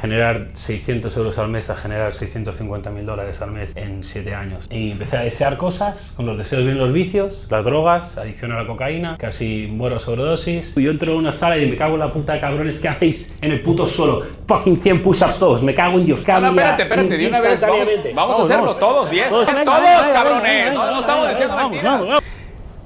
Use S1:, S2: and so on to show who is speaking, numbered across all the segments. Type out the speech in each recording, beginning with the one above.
S1: generar 600 euros al mes a generar 650 mil dólares al mes en 7 años. Y empecé a desear cosas, con los deseos vienen los vicios, las drogas, adicción a la cocaína, casi muero a sobredosis. Y yo entro en una sala y me cago en la puta de cabrones, ¿qué hacéis en el puto suelo? Fucking 100 push-ups todos, me cago en Dios.
S2: No, no, espérate, espérate, de una vez vamos, vamos a hacerlo todos, 10. Todos, cabrones, no, no estamos diciendo mentiras.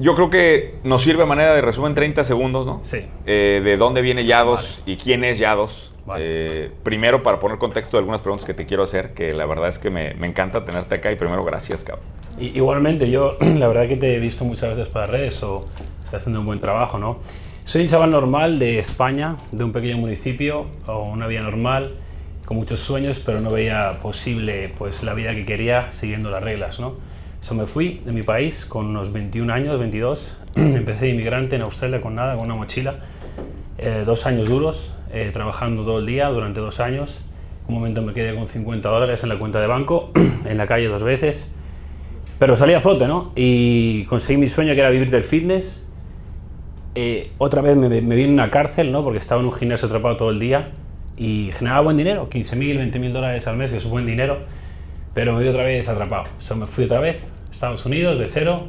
S2: Yo creo que nos sirve a manera de resumen 30 segundos, ¿no?
S1: Sí.
S2: Eh, de dónde viene Yados y quién es Yados. Eh, primero, para poner contexto de algunas preguntas que te quiero hacer, que la verdad es que me, me encanta tenerte acá y primero, gracias, cabrón.
S1: I- Igualmente, yo la verdad que te he visto muchas veces por las redes o estás haciendo un buen trabajo, ¿no? Soy un chaval normal de España, de un pequeño municipio, o una vida normal, con muchos sueños, pero no veía posible pues, la vida que quería siguiendo las reglas, ¿no? Eso me fui de mi país con unos 21 años, 22. Empecé de inmigrante en Australia con nada, con una mochila. Eh, dos años duros, eh, trabajando todo el día durante dos años. Un momento me quedé con 50 dólares en la cuenta de banco, en la calle dos veces. Pero salí a flote, ¿no? Y conseguí mi sueño que era vivir del fitness. Eh, otra vez me, vi en una cárcel, ¿no? Porque estaba en un gimnasio atrapado todo el día y generaba buen dinero, 15.000, 20.000 dólares al mes, que es buen dinero. Pero me vi otra vez atrapado. O sea, me fui otra vez a Estados Unidos de cero,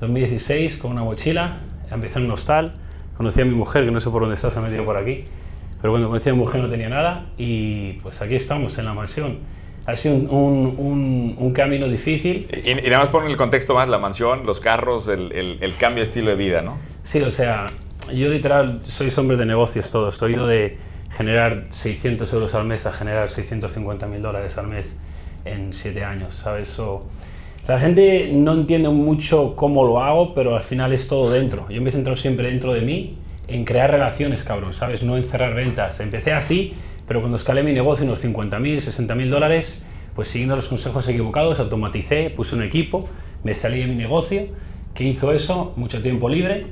S1: 2016, con una mochila. Empecé en un hostal. Conocí a mi mujer, que no sé por dónde está, se ha metido por aquí. Pero cuando conocí a mi mujer no tenía nada y pues aquí estamos en la mansión. Ha sido un, un- un- un camino difícil.
S2: Y, y nada más poner el contexto más, la mansión, los carros, el, el- el cambio de estilo de vida, ¿no?
S1: Sí, o sea, yo literal soy hombre de negocios todo. Estoy ido de generar 600 euros al mes a generar 650 mil dólares al mes en 7 años, ¿sabes? O, la gente no entiende mucho cómo lo hago, pero al final es todo dentro. Yo me he centrado siempre dentro de mí en crear relaciones, cabrón, ¿sabes? No en cerrar ventas. Empecé así, pero cuando escalé mi negocio unos 50 mil, 60 mil dólares, pues siguiendo los consejos equivocados, automaticé, puse un equipo, me salí de mi negocio. ¿Qué hizo eso? Mucho tiempo libre,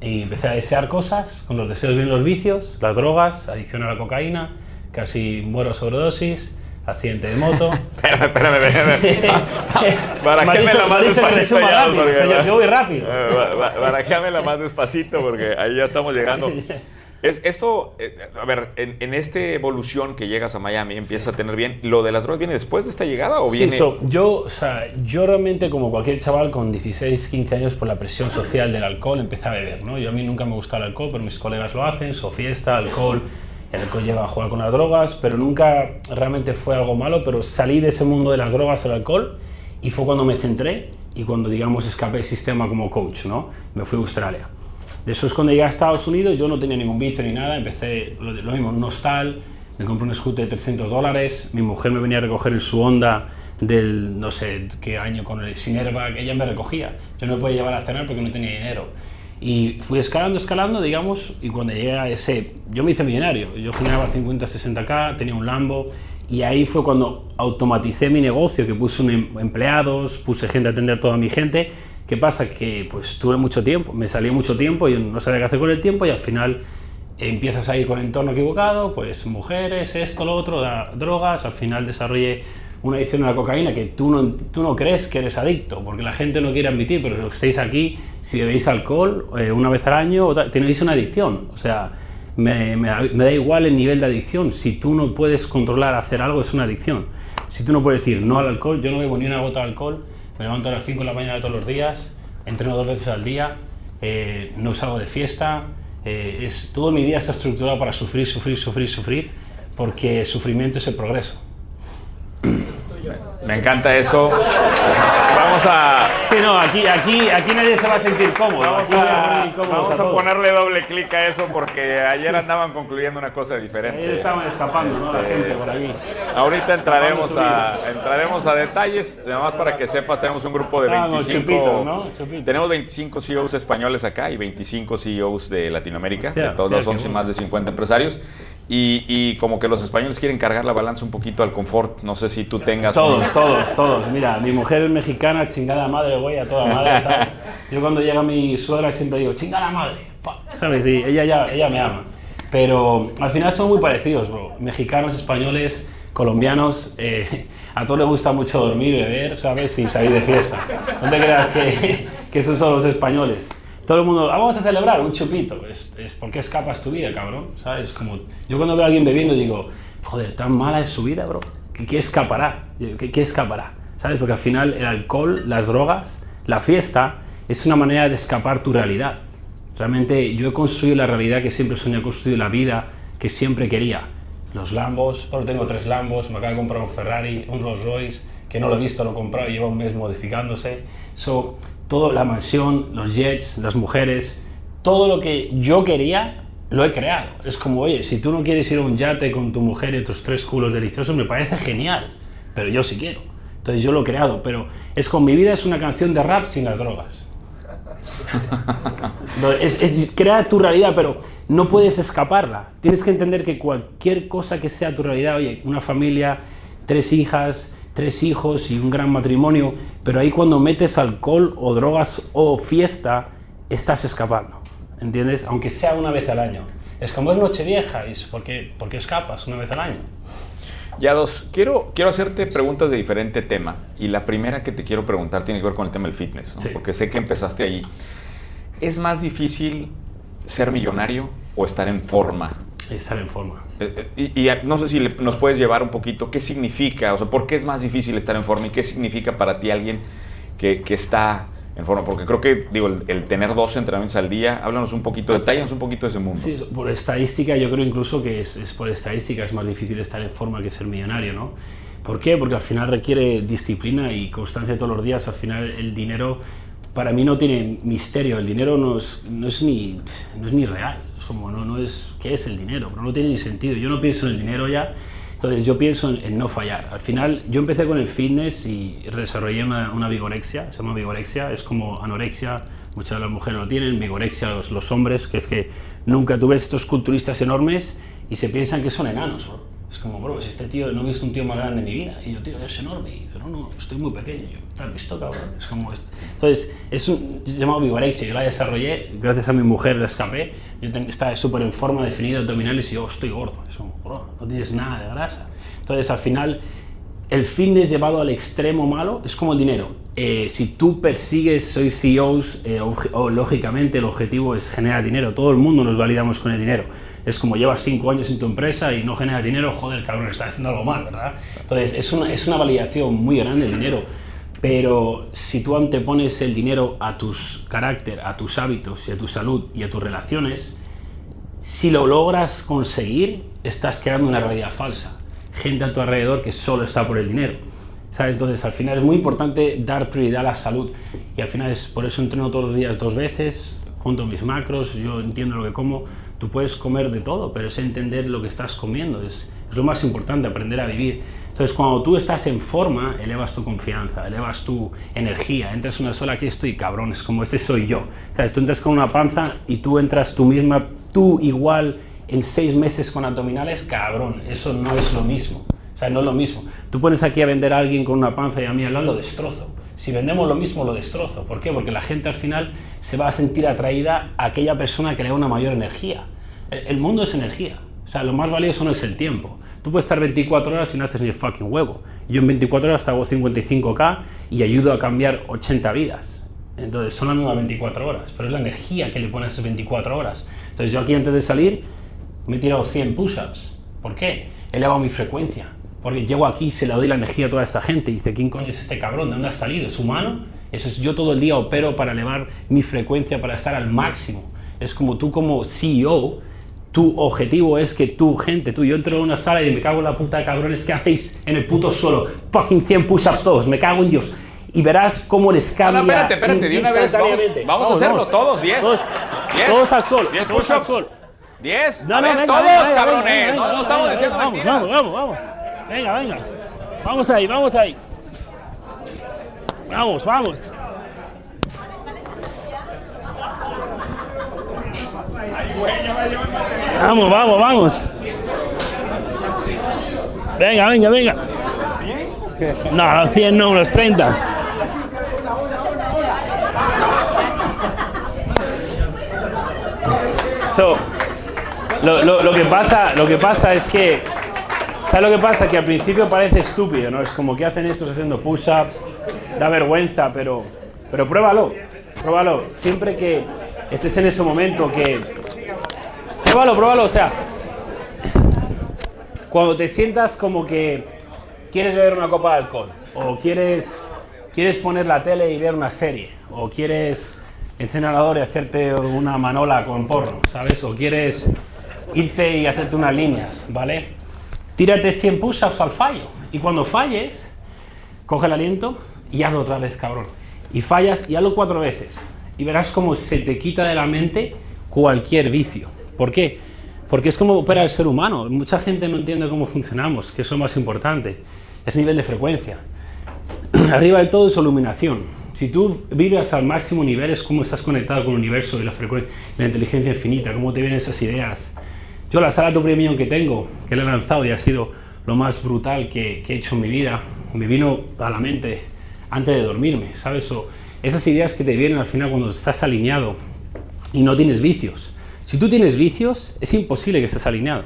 S1: y empecé a desear cosas, con los deseos vienen los vicios, las drogas, adicción a la cocaína, casi muero sobredosis, accidente de moto.
S2: Espérame, espérame, espérame. Barajéamela
S1: Me
S2: más despacito ya,
S1: rápido,
S2: porque-
S1: señor, yo voy rápido.
S2: Eh, ba- ba- Barajéamela más despacito porque ahí ya estamos llegando. Es, esto, eh, a ver, en, en esta evolución que llegas a Miami, empiezas a tener bien, ¿lo de las drogas viene después de esta llegada o
S1: Sí,
S2: viene...?
S1: so, yo, o sea, yo realmente, como cualquier chaval con 16, 15 años, por la presión social del alcohol, empecé a beber, ¿no? Yo a mí nunca me gustaba el alcohol, pero mis colegas lo hacen, so fiesta, alcohol, el alcohol lleva a jugar con las drogas, pero nunca realmente fue algo malo, pero salí de ese mundo de las drogas, el alcohol, y fue cuando me centré y cuando, digamos, escapé del sistema como coach, ¿no? Me fui a Australia. Después cuando llegué a Estados Unidos yo no tenía ningún vicio ni nada, empecé lo, lo mismo un hostal, me compré un scooter de 300 dólares, mi mujer me venía a recoger en su Honda del no sé qué año con el sin airbag, ella me recogía, yo no me podía llevar a cenar porque no tenía dinero. Y fui escalando, escalando, digamos, y cuando llegué a ese, yo me hice millonario, yo generaba 50, 60k, tenía un Lambo, y ahí fue cuando automaticé mi negocio, que puse em- empleados, puse gente a atender toda mi gente. ¿Qué pasa? Que pues tuve mucho tiempo, me salió mucho tiempo, yo no sabía qué hacer con el tiempo y al final empiezas a ir con el entorno equivocado, pues mujeres, esto, lo otro, da- drogas, al final desarrollé una adicción a la cocaína que tú no, tú no crees que eres adicto, porque la gente no quiere admitir, pero que estáis aquí, si bebéis alcohol eh, una vez al año, tenéis una adicción. O sea, me, da, igual el nivel de adicción. Si tú no puedes controlar hacer algo, es una adicción. Si tú no puedes decir no al alcohol, yo no bebo ni una gota de alcohol, me levanto a las 5 de la mañana todos los días, entreno dos veces al día, eh, no salgo de fiesta, eh, todo mi día está estructurado para sufrir, sufrir, sufrir, sufrir, porque sufrimiento es el progreso.
S2: Me encanta eso. Vamos a,
S1: Sí, no, aquí, aquí, aquí nadie se va a sentir cómodo.
S2: vamos a, vamos a ponerle doble clic a eso porque ayer andaban concluyendo una cosa diferente.
S1: estaban escapando, ¿no? La
S2: Este,
S1: gente por aquí.
S2: Ahorita entraremos a, entraremos a detalles, nada más para que sepas, tenemos un grupo de
S1: Ah, los
S2: 25,
S1: chupitos, ¿no? Chupitos.
S2: tenemos 25 CEOs españoles acá y 25 CEOs de Latinoamérica, de todos los
S1: qué
S2: 11
S1: bueno.
S2: más de 50 empresarios. Y, y como que los españoles quieren cargar la balanza un poquito al confort, no sé si tú tengas... un-
S1: Todos, todos, todos. Mira, mi mujer es mexicana, chingada madre, güey, a toda madre, ¿sabes? Yo cuando llega mi suegra siempre digo, chingada madre, pa", ¿sabes? Y ella, ya, ella me ama. Pero al final son muy parecidos, bro. Mexicanos, españoles, colombianos, eh, a todos les gusta mucho dormir, beber, ¿sabes? Y salir de fiesta. No te creas que, que esos son los españoles. Todo el mundo, "Ah, vamos a celebrar un chupito. Es, es porque escapas tu vida, cabrón. ¿Sabes? Como, yo cuando veo a alguien bebiendo digo, joder, tan mala es su vida, bro. ¿Qué, qué escapará? ¿Qué, ¿Qué escapará? ¿Sabes? Porque al final el alcohol, las drogas, la fiesta, es una manera de escapar tu realidad. Realmente yo he construido la realidad que siempre soñé, he construido la vida que siempre quería. Los Lambos, ahora tengo tres Lambos, me acabo de comprar un Ferrari, un Rolls Royce, que no lo he visto, lo he comprado, lleva un mes modificándose. So, todo, la mansión, los jets, las mujeres, todo lo que yo quería, lo he creado. Es como, oye, si tú no quieres ir a un yate con tu mujer y tus tres culos deliciosos, me parece genial, pero yo sí quiero. Entonces yo lo he creado, pero es con mi vida es una canción de rap sin las drogas. Es, es- crea tu realidad, pero no puedes escaparla. Tienes que entender que cualquier cosa que sea tu realidad, oye, una familia, tres hijas, tres hijos y un gran matrimonio, pero ahí cuando metes alcohol o drogas o fiesta, estás escapando. ¿Entiendes? Aunque sea una vez al año. Es como es Nochevieja, es porque, porque escapas una vez al año.
S2: Ya dos, quiero, quiero hacerte preguntas de diferente tema. Y la primera que te quiero preguntar tiene que ver con el tema del fitness, ¿no?
S1: Sí.
S2: porque sé que empezaste ahí. ¿Es más difícil ser millonario o estar en forma?
S1: Estar en forma.
S2: Eh, Y, y no sé si le- nos puedes llevar un poquito, ¿qué significa? O sea, ¿por qué es más difícil estar en forma y qué significa para ti alguien que, que está en forma? Porque creo que, digo, el, el tener dos entrenamientos al día, háblanos un poquito, detállanos un poquito de ese mundo.
S1: Sí, por estadística, yo creo incluso que es, es por estadística es más difícil estar en forma que ser millonario, ¿no? ¿Por qué? Porque al final requiere disciplina y constancia todos los días. Al final el dinero para mí no tiene misterio. El dinero no es, no es, ni, no es ni real. Es como, no, no es, ¿qué es el dinero? Pero no tiene ni sentido. Yo no pienso en el dinero ya. Entonces yo pienso en, en no fallar. Al final yo empecé con el fitness y desarrollé una, una vigorexia, se llama vigorexia, es como anorexia, muchas de las mujeres lo tienen, vigorexia los, los hombres, que es que nunca tú ves estos culturistas enormes y se piensan que son enanos. bro. Es como, bro, si este tío, no he visto un tío más grande en mi vida. Y yo, tío, es enorme. Y dice, no, no, estoy muy pequeño. Yo, ¿te has visto, cabrón? Es como esto. Entonces, es un se llama vigorexia. Yo la desarrollé, gracias a mi mujer la escapé. Yo ten- estaba súper en forma, definida, abdominales, y yo, estoy gordo. Es como, bro, no tienes nada de grasa. Entonces, al final, el fitness llevado al extremo malo es como el dinero. Eh, si tú persigues, soy CEOs, eh, obje- o lógicamente el objetivo es generar dinero. Todo el mundo nos validamos con el dinero. Es como llevas cinco años en tu empresa y no generas dinero, joder, cabrón, estás haciendo algo mal, ¿verdad? Entonces, es una, es una validación muy grande el dinero. Pero si tú antepones el dinero a tus carácter, a tus hábitos y a tu salud y a tus relaciones, si lo logras conseguir, estás creando una realidad falsa. Gente a tu alrededor que solo está por el dinero. ¿Sabes? Entonces, al final es muy importante dar prioridad a la salud. Y al final es por eso entreno todos los días dos veces, junto mis macros, yo entiendo lo que como. Tú puedes comer de todo, pero es entender lo que estás comiendo. Es, es lo más importante, aprender a vivir. Entonces, cuando tú estás en forma, elevas tu confianza, elevas tu energía. Entras en una sola, aquí estoy, cabrón, es como este soy yo. ¿Sabes? Tú entras con una panza y tú entras tú misma, tú igual, en seis meses con abdominales, cabrón, eso no es lo mismo. O sea, no es lo mismo. Tú pones aquí a vender a alguien con una panza y a mí al lado lo destrozo. Si vendemos lo mismo, lo destrozo. ¿Por qué? Porque la gente al final se va a sentir atraída a aquella persona que le da una mayor energía. El, mundo es energía. O sea, lo más valioso no es el tiempo. Tú puedes estar 24 horas y no haces ni el fucking huevo. Yo en 24 horas te hago 55k y ayudo a cambiar 80 vidas. Entonces son las mismas 24 horas, pero es la energía que le pones a esas 24 horas. Entonces yo aquí antes de salir me he tirado 100 push-ups. ¿Por qué? He elevado mi frecuencia. Porque llego aquí y se le doy la energía a toda esta gente. Y dice, ¿quién coño es este cabrón? ¿De dónde has salido? ¿Es humano? Eso es, yo todo el día opero para elevar mi frecuencia, para estar al máximo. Es como tú como CEO, tu objetivo es que tu gente, tú, yo entro en una sala y me cago en la puta cabrones que hacéis en el puto suelo. Fucking 100 push-ups todos, me cago en Dios. Y verás cómo les cambia
S2: no, espérate, espérate, de una vez vamos, vamos a hacerlo todos, 10.
S1: Todos,
S2: 10.
S1: todos al sol,
S2: 10
S1: todos al
S2: push-ups.
S1: sol.
S2: 10.
S1: No, no, venga,
S2: todos,
S1: venga,
S2: cabrones.
S1: venga,
S2: no, no estamos diciendo
S1: vamos,
S2: mentiras.
S1: Vamos, vamos, vamos. Venga, venga. Vamos ahí, vamos ahí. Vamos, vamos. Vamos, vamos, vamos. Venga, venga, venga. No, los 100 no, unos 30. So, lo, lo- lo que pasa, lo que pasa es que, ¿sabes lo que pasa? Que al principio parece estúpido, ¿no? Es como que hacen estos haciendo push-ups, da vergüenza, pero, pero pruébalo, pruébalo. Siempre que estés en ese momento que... Pruébalo, pruébalo, o sea... cuando te sientas como que quieres beber una copa de alcohol, o quieres, quieres poner la tele y ver una serie, o quieres encender y hacerte una manola con porno, ¿sabes? O quieres irte y hacerte unas líneas, ¿vale? Tírate 100 push-ups al fallo. Y cuando falles, coge el aliento y hazlo otra vez, cabrón. Y fallas y hazlo cuatro veces. Y verás cómo se te quita de la mente cualquier vicio. ¿Por qué? Porque es como opera el ser humano. Mucha gente no entiende cómo funcionamos, que es lo más importante. Es nivel de frecuencia. Arriba de todo es iluminación. Si tú vives al máximo nivel es cómo estás conectado con el universo y la, la inteligencia infinita, cómo te vienen esas ideas. Yo la sala de premium que tengo, que le he lanzado y ha sido lo más brutal que, he hecho en mi vida, me vino a la mente antes de dormirme, ¿sabes? O esas ideas que te vienen al final cuando estás alineado y no tienes vicios. Si tú tienes vicios, es imposible que estés alineado.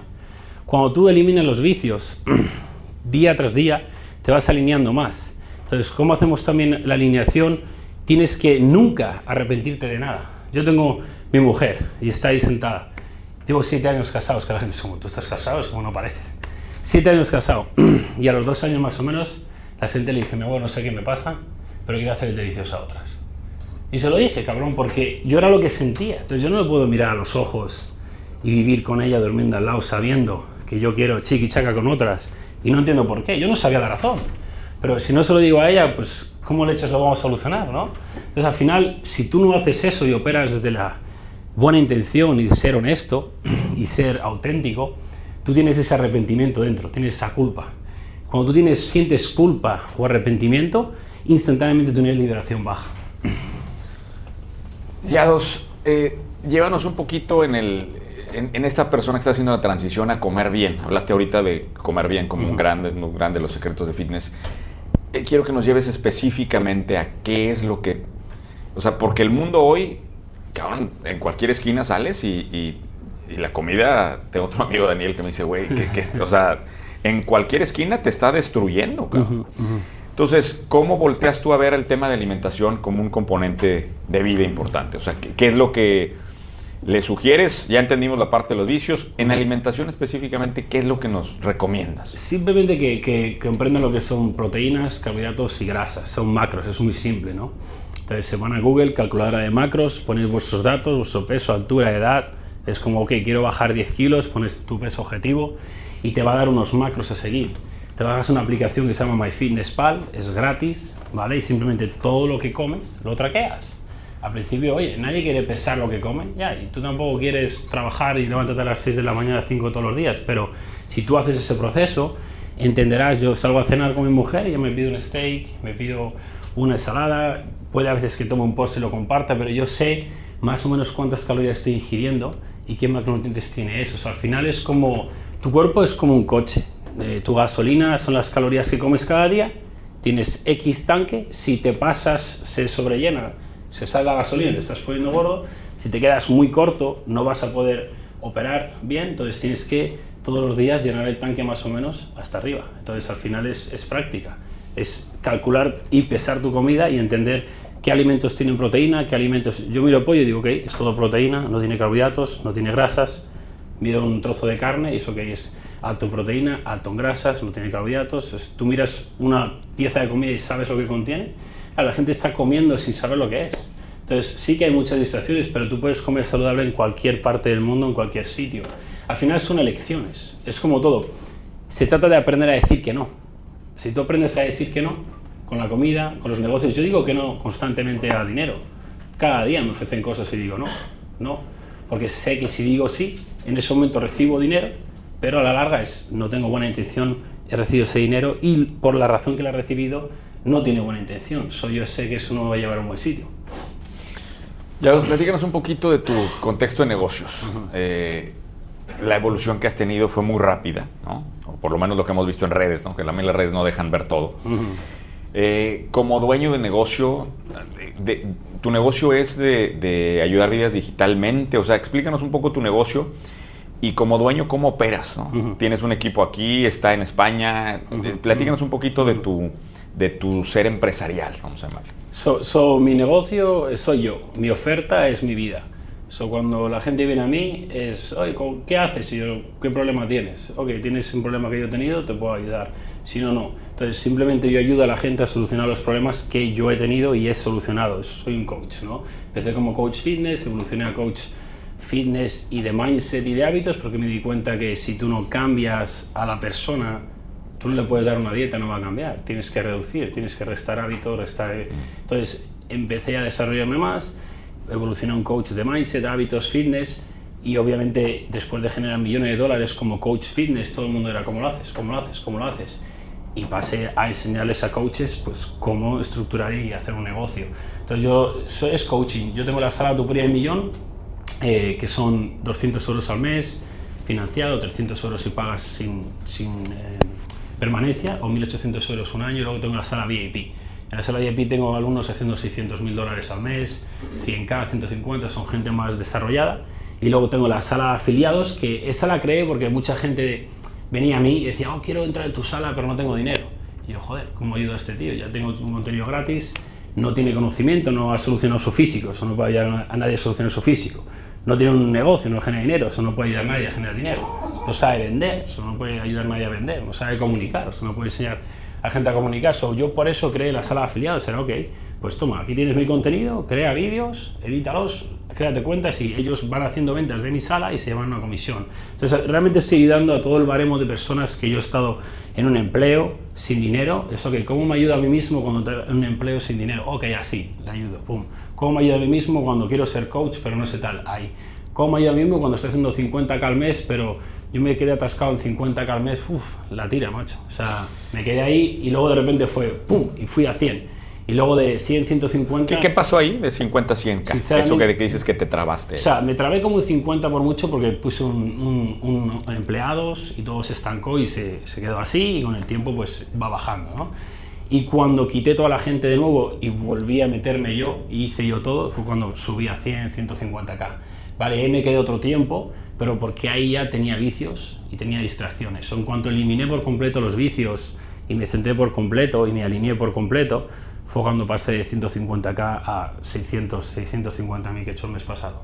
S1: Cuando tú eliminas los vicios día tras día, te vas alineando más. Entonces, ¿cómo hacemos también la alineación? Tienes que nunca arrepentirte de nada. Yo tengo mi mujer y está ahí sentada. Llevo siete años casado, es que la gente dice, como tú estás casado, es como no pareces. Siete años casado. y a los dos años más o menos, la gente le dije, mi abuelo, no sé qué me pasa, pero quiero hacer el a otras. Y se lo dije, cabrón, porque yo era lo que sentía. Entonces yo no le puedo mirar a los ojos y vivir con ella durmiendo al lado sabiendo que yo quiero chiqui chaca con otras y no entiendo por qué. Yo no sabía la razón. Pero si no se lo digo a ella, pues ¿cómo leches lo vamos a solucionar, no? Entonces al final, si tú no haces eso y operas desde la buena intención y ser honesto y ser auténtico, tú tienes ese arrepentimiento dentro, tienes esa culpa. Cuando tú tienes, sientes culpa o arrepentimiento, instantáneamente tu nivel de liberación baja.
S2: Ya dos, eh, llévanos un poquito en, el, en, esta persona que está haciendo la transición a comer bien. Hablaste ahorita de comer bien como un grande, un grande los secretos de fitness. Eh, quiero que nos lleves específicamente a qué es lo que... O sea, porque el mundo hoy, cabrón, en cualquier esquina sales y, y, la comida... Tengo otro amigo Daniel que me dice, güey, que, o sea, en cualquier esquina te está destruyendo, cabrón. Entonces, ¿cómo volteas tú a ver el tema de alimentación como un componente de vida importante? O sea, ¿qué, es lo que le sugieres? Ya entendimos la parte de los vicios. En alimentación específicamente, ¿qué es lo que nos recomiendas?
S1: Simplemente que, que, comprendan lo que son proteínas, carbohidratos y grasas. Son macros, es muy simple, ¿no? Entonces se van a Google, calculadora de macros, ponéis vuestros datos, vuestro peso, altura, edad. Es como, ok, quiero bajar 10 kilos, pones tu peso objetivo y te va a dar unos macros a seguir te bajas una aplicación que se llama MyFitnessPal, es gratis, ¿vale? Y simplemente todo lo que comes lo traqueas. Al principio, oye, nadie quiere pesar lo que come, ya, y tú tampoco quieres trabajar y levantarte a las 6 de la mañana a 5 todos los días, pero si tú haces ese proceso, entenderás, yo salgo a cenar con mi mujer y yo me pido un steak, me pido una ensalada, puede a veces que tome un post y lo comparta, pero yo sé más o menos cuántas calorías estoy ingiriendo y qué macronutrientes tiene eso. O sea, al final es como, tu cuerpo es como un coche, eh, tu gasolina son las calorías que comes cada día, tienes X tanque, si te pasas se sobrellena, se sale la gasolina, te estás poniendo gordo, si te quedas muy corto no vas a poder operar bien, entonces tienes que todos los días llenar el tanque más o menos hasta arriba. Entonces al final es, es práctica, es calcular y pesar tu comida y entender qué alimentos tienen proteína, qué alimentos... Yo miro pollo y digo, ok, es todo proteína, no tiene carbohidratos, no tiene grasas, miro un trozo de carne y eso que es alto en proteína, alto en grasas, no tiene carbohidratos. Tú miras una pieza de comida y sabes lo que contiene. la gente está comiendo sin saber lo que es. Entonces sí que hay muchas distracciones, pero tú puedes comer saludable en cualquier parte del mundo, en cualquier sitio. Al final son elecciones, es como todo. Se trata de aprender a decir que no. Si tú aprendes a decir que no, con la comida, con los negocios, yo digo que no constantemente a dinero. Cada día me ofrecen cosas y digo no, no, porque sé que si digo sí, en ese momento recibo dinero pero a la larga es, no tengo buena intención, he recibido ese dinero y por la razón que lo he recibido no tiene buena intención, soy yo sé que eso no me va a llevar a un buen sitio.
S2: Ya, platícanos un poquito de tu contexto de negocios. Eh, la evolución que has tenido fue muy rápida, ¿no? O por lo menos lo que hemos visto en redes, ¿no? Que también las redes no dejan ver todo. Eh, como dueño de negocio, tu negocio es de, de, ayudar vidas digitalmente, o sea, explícanos un poco tu negocio y como dueño, ¿cómo operas? Tienes un equipo aquí, está en España. Platícanos un poquito de tu, de tu ser empresarial, vamos a llamarlo.
S1: So, mi negocio soy yo, mi oferta es mi vida. So, cuando la gente viene a mí es, oye, ¿qué haces? Y yo, ¿qué problema tienes? Ok, tienes un problema que yo he tenido, te puedo ayudar. Si no, no. Entonces, simplemente yo ayudo a la gente a solucionar los problemas que yo he tenido y he solucionado. Soy un coach, ¿no? Empecé como coach fitness, evolucioné a coach fitness y de mindset y de hábitos porque me di cuenta que si tú no cambias a la persona, tú no le puedes dar una dieta, no va a cambiar. Tienes que reducir, tienes que restar hábitos, restar... Entonces, empecé a desarrollarme más evolucioné a un coach de mindset, hábitos, fitness y obviamente después de generar millones de dólares como coach fitness, todo el mundo era ¿cómo lo haces? ¿Cómo lo haces? ¿Cómo lo haces? Y pasé a enseñarles a coaches pues cómo estructurar y hacer un negocio. Entonces yo, eso es coaching. Yo tengo la sala Tu Primer Millón, eh, que son 200 euros al mes, financiado, 300 euros si pagas sin, sin eh, permanencia, o 1.800 euros un año, y luego tengo la sala VIP en la sala VIP tengo alumnos haciendo 600 mil dólares al mes, 100k, 150, son gente más desarrollada. Y luego tengo la sala afiliados, que esa la creé porque mucha gente venía a mí y decía, oh, quiero entrar en tu sala, pero no tengo dinero. Y yo, joder, ¿cómo ayudo a este tío? Ya tengo un contenido gratis, no tiene conocimiento, no ha solucionado su físico, eso no puede ayudar a nadie a solucionar su físico. No tiene un negocio, no genera dinero, eso no puede ayudar a nadie a generar dinero. No sabe vender, eso no puede ayudar a nadie a vender, no sabe comunicar, eso no puede enseñar a gente a comunicar. So, yo por eso creé la sala de afiliados. Era, ok, pues toma, aquí tienes mi contenido, crea vídeos, edítalos, créate cuentas y ellos van haciendo ventas de mi sala y se llevan una comisión. Entonces, realmente estoy ayudando a todo el baremo de personas que yo he estado en un empleo sin dinero. Eso, ok, ¿cómo me ayuda a mí mismo cuando tengo un empleo sin dinero? Ok, así, le ayudo, pum. ¿Cómo me ayuda a mí mismo cuando quiero ser coach pero no sé tal? Ahí. ¿Cómo me ayuda a mí mismo cuando estoy haciendo 50k al mes pero yo me quedé atascado en 50 k al mes, uff, la tira, macho. O sea, me quedé ahí y luego de repente fue pum, y fui a 100. Y luego de 100, 150.
S2: ¿Qué, qué pasó ahí de 50 a 100? Eso que, que, dices que te trabaste.
S1: O sea, me trabé como un 50 por mucho porque puse un, un, empleados y todo se estancó y se, se, quedó así y con el tiempo pues va bajando, ¿no? Y cuando quité toda la gente de nuevo y volví a meterme yo y hice yo todo, fue cuando subí a 100, 150k. Vale, ahí me quedé otro tiempo, pero porque ahí ya tenía vicios y tenía distracciones. En cuanto eliminé por completo los vicios y me centré por completo y me alineé por completo, fue cuando pasé de 150k a 600, 650 mil que he hecho el mes pasado.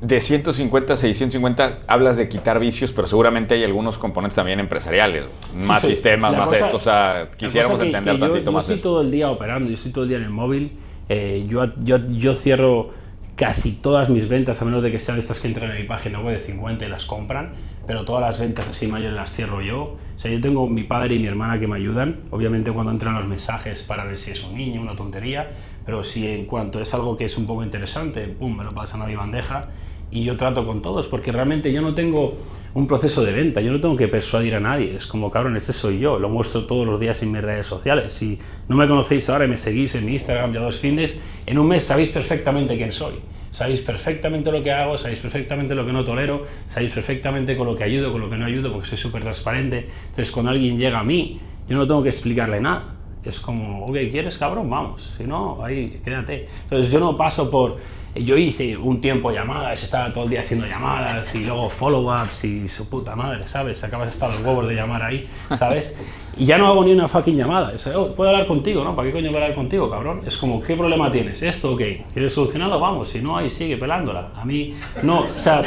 S2: De 150 a 650 hablas de quitar vicios, pero seguramente hay algunos componentes también empresariales, más sistemas, más esto, o sea, quisiéramos entender tantito más.
S1: Yo estoy todo el día operando, yo estoy todo el día en el móvil, eh, yo, yo, yo cierro casi todas mis ventas, a menos de que sean estas que entran en mi página web de 50 y las compran, pero todas las ventas así mayores las cierro yo. O sea, yo tengo mi padre y mi hermana que me ayudan, obviamente cuando entran los mensajes para ver si es un niño, una tontería, pero si en cuanto es algo que es un poco interesante, pum, me lo pasan a mi bandeja y yo trato con todos, porque realmente yo no tengo un proceso de venta, yo no tengo que persuadir a nadie, es como, cabrón, este soy yo, lo muestro todos los días en mis redes sociales. Si no me conocéis ahora y me seguís en mi Instagram ya dos fines, en un mes sabéis perfectamente quién soy. Sabéis perfectamente lo que hago, sabéis perfectamente lo que no tolero, sabéis perfectamente con lo que ayudo, con lo que no ayudo, porque soy súper transparente. Entonces, cuando alguien llega a mí, yo no tengo que explicarle nada. Es como, ok, ¿quieres cabrón? Vamos. Si no, ahí, quédate. Entonces, yo no paso por yo hice un tiempo llamadas, estaba todo el día haciendo llamadas y luego follow-ups y su puta madre, ¿sabes? Acabas estar los huevos de llamar ahí, ¿sabes? Y ya no hago ni una fucking llamada. Oh, puedo hablar contigo, ¿no? ¿Para qué coño voy a hablar contigo, cabrón? Es como, ¿qué problema tienes? ¿Esto ok? ¿Quieres solucionarlo? Vamos. Si no, ahí sigue pelándola. A mí, no. O sea,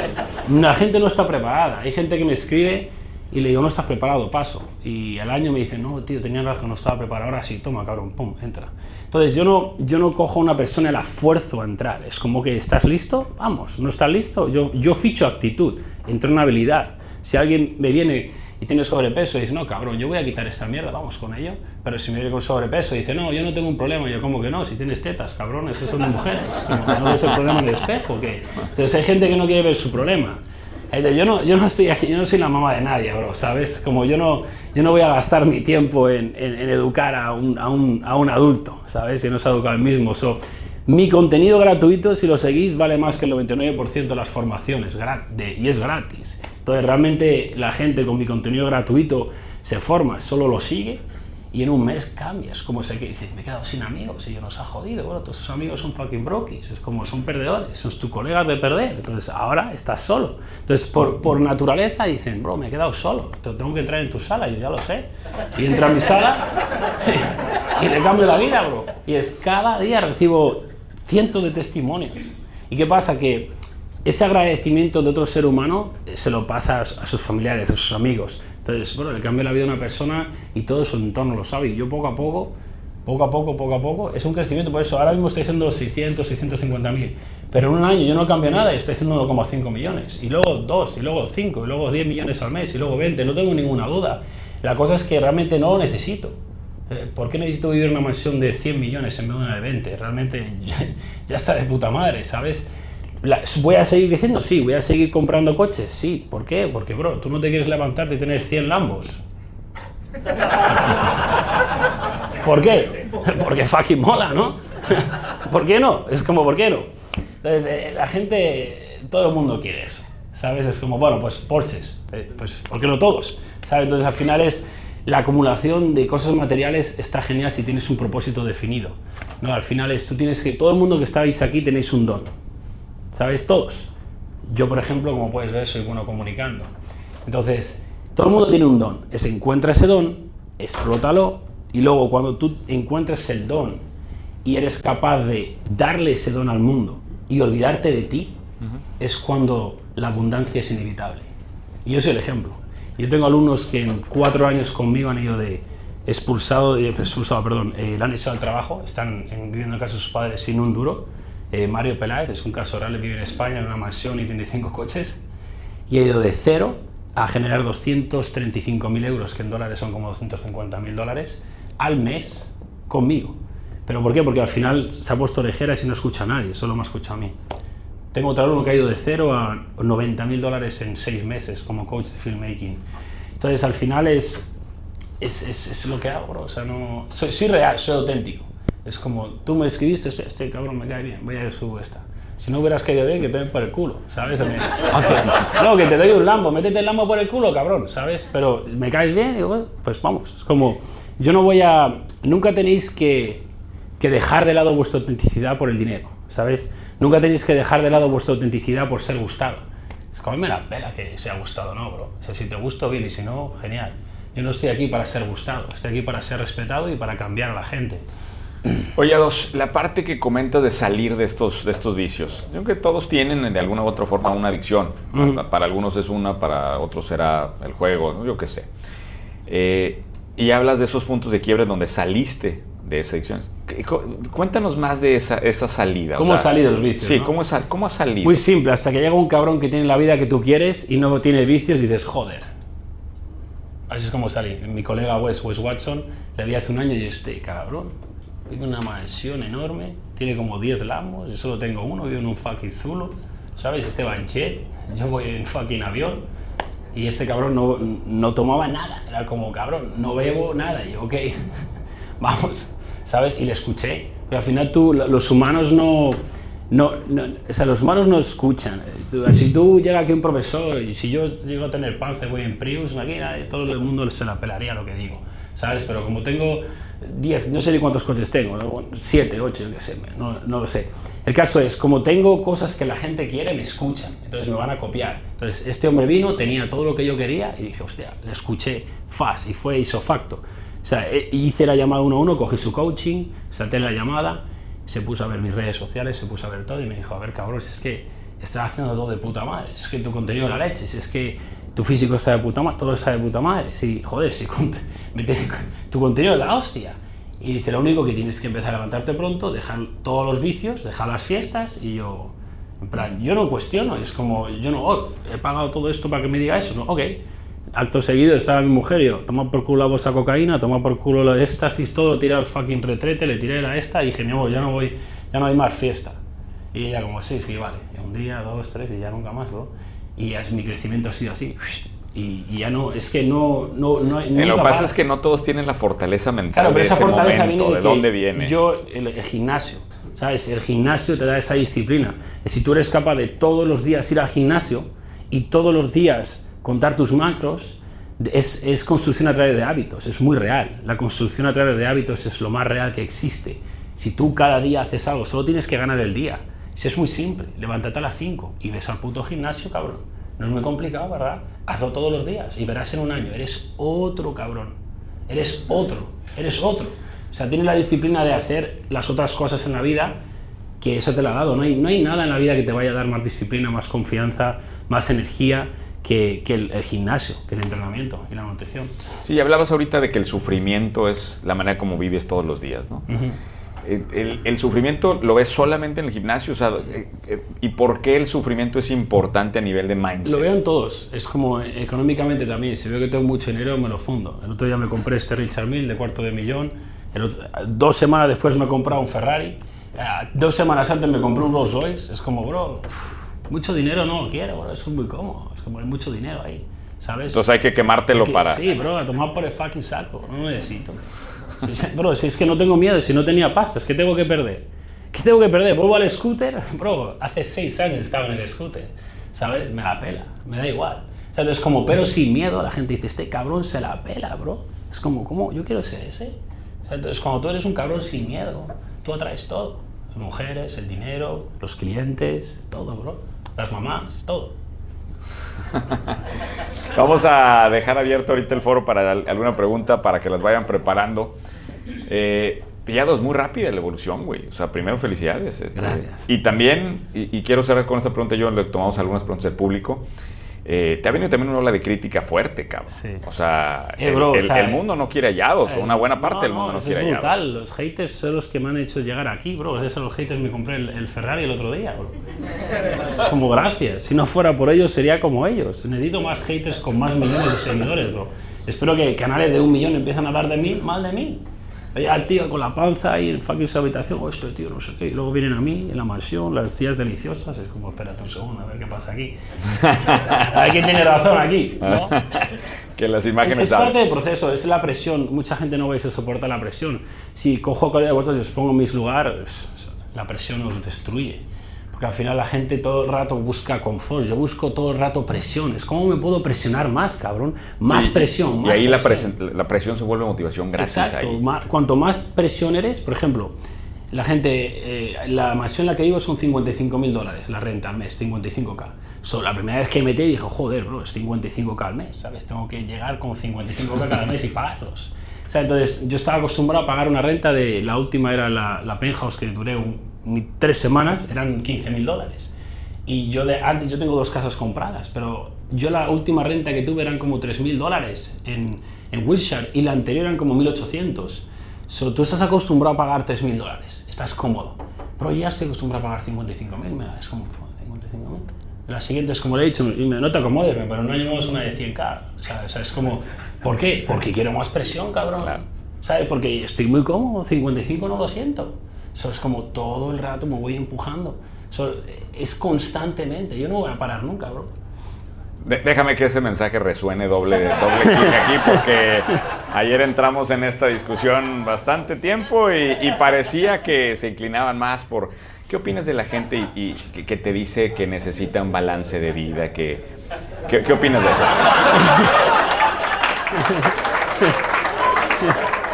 S1: la gente no está preparada. Hay gente que me escribe y le digo, no estás preparado, paso. Y al año me dicen, no, tío, tenía razón, no estaba preparado. Ahora sí, toma, cabrón, pum, entra. Entonces yo no, yo no cojo a una persona y la fuerzo a entrar. Es como que, ¿estás listo? Vamos, ¿no estás listo? Yo, yo ficho actitud, entro en habilidad. Si alguien me viene y tiene sobrepeso y dice, no, cabrón, yo voy a quitar esta mierda, vamos con ello. Pero si me viene con sobrepeso y dice, no, yo no tengo un problema, yo como que no, si tienes tetas, cabrón, eso son de mujeres. no ves el problema en el espejo. ¿qué? Entonces hay gente que no quiere ver su problema. Yo no, yo no aquí, yo no soy la mamá de nadie, bro, ¿sabes? Como yo no, yo no voy a gastar mi tiempo en, en, educar a un, a, un, a un, adulto, ¿sabes? Yo no sé educar el mismo. So, mi contenido gratuito, si lo seguís, vale más que el 99% de las formaciones de, y es gratis. Entonces, realmente la gente con mi contenido gratuito se forma, solo lo sigue y en un mes cambias. Como sé que dices, me he quedado sin amigos y yo nos ha jodido. Bueno, todos tus amigos son fucking brokies, es como son perdedores, son tus colegas de perder. Entonces ahora estás solo. Entonces por, por naturaleza dicen, bro, me he quedado solo, tengo que entrar en tu sala, yo ya lo sé. Y entra a mi sala y le cambio la vida, bro. Y es cada día recibo cientos de testimonios ¿Y qué pasa? Que ese agradecimiento de otro ser humano eh, se lo pasa a, sus familiares, a sus amigos. Entonces, bueno, le cambia la vida a una persona y todo su entorno lo sabe. Y yo poco a poco, poco a poco, poco a poco, es un crecimiento. Por eso ahora mismo estoy haciendo 600, 650 mil. Pero en un año yo no cambio nada y estoy haciendo 1,5 millones. Y luego 2, y luego 5, y luego 10 millones al mes, y luego 20. No tengo ninguna duda. La cosa es que realmente no lo necesito. Eh, ¿Por qué necesito vivir en una mansión de 100 millones en vez de una de 20? Realmente ya, está de puta madre, ¿sabes? ¿Voy a seguir diciendo? Sí. ¿Voy a seguir comprando coches? Sí. ¿Por qué? Porque, bro, tú no te quieres levantarte y tener 100 Lambos. ¿Por qué? Porque fucking mola, ¿no? ¿Por qué no? Es como, ¿por qué no? Entonces, eh, la gente, todo el mundo quiere eso, ¿sabes? Es como, bueno, pues Porsches, eh, pues, ¿por qué no todos? ¿Sabes? Entonces, al final es la acumulación de cosas materiales está genial si tienes un propósito definido. No, al final es, tú tienes que, todo el mundo que estáis aquí tenéis un don. ¿Sabes? Todos. Yo, por ejemplo, como puedes ver, soy bueno comunicando. Entonces, todo el mundo tiene un don. Es encuentra ese don, explótalo, y luego cuando tú encuentres el don y eres capaz de darle ese don al mundo y olvidarte de ti, es cuando la abundancia es inevitable. Y yo soy el ejemplo. Yo tengo alumnos que en cuatro años conmigo han ido de expulsado, de, expulsado perdón, eh, le han echado el trabajo, están viviendo en casa de sus padres sin un duro. Eh, Mario Peláez es un caso real, vive en España en una mansión y tiene cinco coches y ha ido de cero a generar 235.000 euros, que en dólares son como 250.000 dólares, al mes conmigo. ¿Pero por qué? Porque al final se ha puesto orejera y no escucha a nadie, solo me escucha a mí. Tengo otro alumno que ha ido de cero a 90 mil dólares en seis meses como coach de filmmaking. Entonces, al final es, es, lo que hago. O sea, no, soy, real, soy auténtico. Es como, tú me escribiste, este, este cabrón me cae bien, voy a subir esta. Si no hubieras caído bien, que te den por el culo, ¿sabes? no, que te doy un lambo, métete el lambo por el culo, cabrón, ¿sabes? Pero me caes bien, digo, pues vamos. Es como, yo no voy a, nunca tenéis que, que dejar de lado vuestra autenticidad por el dinero, ¿sabes? Nunca tenéis que dejar de lado vuestra autenticidad por ser gustado. Es como a mí me la pela que sea gustado, ¿no, bro? O sea, si te gusto, bien, y si no, genial. Yo no estoy aquí para ser gustado, estoy aquí para ser respetado y para cambiar a la gente.
S2: Oye, dos, la parte que comentas de salir de estos, de estos vicios, yo creo que todos tienen de alguna u otra forma una adicción. Para algunos es una, para otros será el juego, yo qué sé. Eh, y hablas de esos puntos de quiebre donde saliste de esa adicción. Cuéntanos más de esa, esa salida.
S1: ¿Cómo ha salido el vicio?
S2: Sí, ¿cómo, ¿cómo ha salido?
S1: Muy simple, hasta que llega un cabrón que tiene la vida que tú quieres y no tiene vicios y dices, joder. Así es como salí. Mi colega Wes, Wes Watson, le vi hace un año y este cabrón una mansión enorme, tiene como 10 lamos, yo solo tengo uno, vivo en un fucking zulo, ¿sabes? Este jet, yo voy en fucking avión y este cabrón no, no tomaba nada, era como cabrón, no bebo nada, y yo, ok, vamos. ¿sabes? Y le escuché. Pero al final tú, los humanos no, no, o sea, los humanos no escuchan. Si tú llega aquí un profesor y si yo llego a tener panza voy en Prius, aquí todo el mundo se la pelaría lo que digo, ¿sabes? Pero como tengo 10, no sé ni cuántos coches tengo, 7, 8, qué sé, no, no, lo sé. El caso es, como tengo cosas que la gente quiere, me escuchan, entonces me van a copiar. Entonces, este hombre vino, tenía todo lo que yo quería y dije, hostia, le escuché, fast, y fue facto o sea, e, hice la llamada uno a uno, cogí su coaching, salté la llamada, se puso a ver mis redes sociales, se puso a ver todo y me dijo, a ver cabrón, es que estás haciendo todo de puta madre, es que tu contenido es la leche, es que tu físico está de puta madre, todo está de puta madre, si, joder, si tu contenido es la hostia. Y dice, lo único que tienes que empezar a levantarte pronto, dejar todos los vicios, dejar las fiestas y yo, en plan, yo no cuestiono, es como, yo no, oh, he pagado todo esto para que me diga eso, no, ok, acto seguido estaba mi mujer y yo, toma por culo la bolsa de cocaína, toma por culo la de todo, tira el fucking retrete, le tiré la esta y dije, no, ya no voy, ya no hay más fiesta. Y ella como, sí, sí, vale. Y un día, dos, tres y ya nunca más, ¿no? Y mi crecimiento ha sido así. Y, ya no, es que no, no, no
S2: hay... Lo que pasa es que no todos tienen la fortaleza mental claro, pero esa fortaleza viene de, dónde viene.
S1: Yo, el, el, gimnasio, ¿sabes? El gimnasio te da esa disciplina. Si tú eres capaz de todos los días ir al gimnasio y todos los días contar tus macros es, es, construcción a través de hábitos, es muy real. La construcción a través de hábitos es lo más real que existe. Si tú cada día haces algo, solo tienes que ganar el día. Si es muy simple, levántate a las 5 y ves al puto gimnasio, cabrón. No es muy complicado, ¿verdad? Hazlo todos los días y verás en un año, eres otro cabrón. Eres otro, eres otro. O sea, tienes la disciplina de hacer las otras cosas en la vida que eso te lo ha dado. No hay, no hay nada en la vida que te vaya a dar más disciplina, más confianza, más energía que, que el, el gimnasio, que el entrenamiento y la nutrición.
S2: Sí, hablabas ahorita de que el sufrimiento es la manera como vives todos los días, ¿no? Eh, el, el sufrimiento lo ves solamente en el gimnasio, o sea, eh, eh, ¿y por qué el sufrimiento es importante a nivel de mindset?
S1: Lo veo en todos. Es como eh, económicamente también. Si veo que tengo mucho dinero, me lo fundo. El otro día me compré este Richard Mille de cuarto de millón. Otro- dos semanas después me he comprado un Ferrari. Ah, Dos semanas antes me compré un Rolls Royce. Es como, bro, mucho dinero no lo quiero, bro. Es muy cómodo. Es como hay mucho dinero ahí, ¿sabes?
S2: Entonces hay que quemártelo
S1: Que-
S2: para...
S1: Sí, bro, a tomar por el fucking saco. No necesito. Bro, si es que no tengo miedo, si no tenía pasta, es que tengo que perder. ¿Qué tengo que perder? ¿Vuelvo al scooter? Bro, hace seis años estaba en el scooter. ¿Sabes? Me la pela, me da igual. O sea, es como, pero sin miedo, la gente dice, este cabrón se la pela, bro. Es como, ¿cómo? Yo quiero ser ese. O sea, entonces, cuando tú eres un cabrón sin miedo, tú atraes todo. Las mujeres, el dinero, los clientes, todo, bro. Las mamás, todo.
S2: Vamos a dejar abierto ahorita el foro para al- alguna pregunta, para que las vayan preparando. Eh, Pillado, es muy rápida la evolución, güey. O sea, primero felicidades. este.
S1: Gracias.
S2: Y también, y, y quiero cerrar con esta pregunta, yo le tomamos algunas preguntas del público. Eh, te ha venido también una ola de crítica fuerte, cabrón.
S1: Sí.
S2: O sea,
S1: Eh,
S2: el,
S1: bro, o
S2: el-
S1: sea,
S2: el mundo no quiere hallados, o una buena parte
S1: No,
S2: del mundo no,
S1: eso
S2: quiere
S1: es
S2: hallados.
S1: brutal. Los haters son los que me han hecho llegar aquí, bro. Gracias a los haters me compré el, el Ferrari el otro día, bro. Es como gracias. Si no fuera por ellos, sería como ellos. Necesito más haters con más millones de seguidores, bro. Espero que canales de un millón empiezan a hablar de mí, mal de mí. Oye, al tío con la panza ahí en fucking su habitación, oh, este tío no sé qué. Y luego vienen a mí en la mansión, las tías deliciosas. Es como, espérate un segundo, a ver qué pasa aquí. a ver quién tiene razón aquí, ¿no?
S2: que las imágenes
S1: Es parte
S2: hablan.
S1: del proceso, es la presión. Mucha gente no vais a soportar la presión. Si cojo a cualquiera de vosotros y os pongo en mis lugares, la presión os destruye. Porque al final la gente todo el rato busca confort. Yo busco todo el rato presiones. ¿Cómo me puedo presionar más, cabrón? Más
S2: Y-
S1: presión.
S2: Y
S1: más
S2: ahí la
S1: presión.
S2: presión, la presión se vuelve motivación gratis
S1: Exacto.
S2: ahí.
S1: ma- cuanto más presión eres, por ejemplo, la gente, eh, la mansión en la que vivo son 55 mil dólares la renta al mes, 55k. So, la primera vez que metí dije, joder, bro, es 55k al mes, ¿sabes? Tengo que llegar con 55k cada mes y pagarlos. O sea, entonces yo estaba acostumbrado a pagar una renta de, la última era la, la penthouse que duré un- ni tres semanas, eran 15 mil dólares. Y yo de, antes yo tengo dos casas compradas, pero yo la última renta que tuve eran como 3.000 dólares en, en Wilshire y la anterior eran como 1.800. So, tú estás acostumbrado a pagar 3.000 dólares, estás cómodo. Pero ya estoy acostumbrado a pagar 55.000, me da- es como 55.000. La siguiente es como le he dicho, y me, no te acomodes, pero no llevamos una de 100k. O sea, es como, ¿por qué? Porque quiero más presión, cabrón. ¿Sabes? Porque estoy muy cómodo, 55 no lo siento. Eso es como todo el rato me voy empujando. Eso es constantemente, yo no voy a parar nunca, bro.
S2: Déjame que ese mensaje resuene doble, doble clic aquí porque ayer entramos en esta discusión bastante tiempo y, y parecía que se inclinaban más por... ¿Qué opinas de la gente y, y que, que te dice que necesita un balance de vida? Que, ¿qué, qué opinas de eso?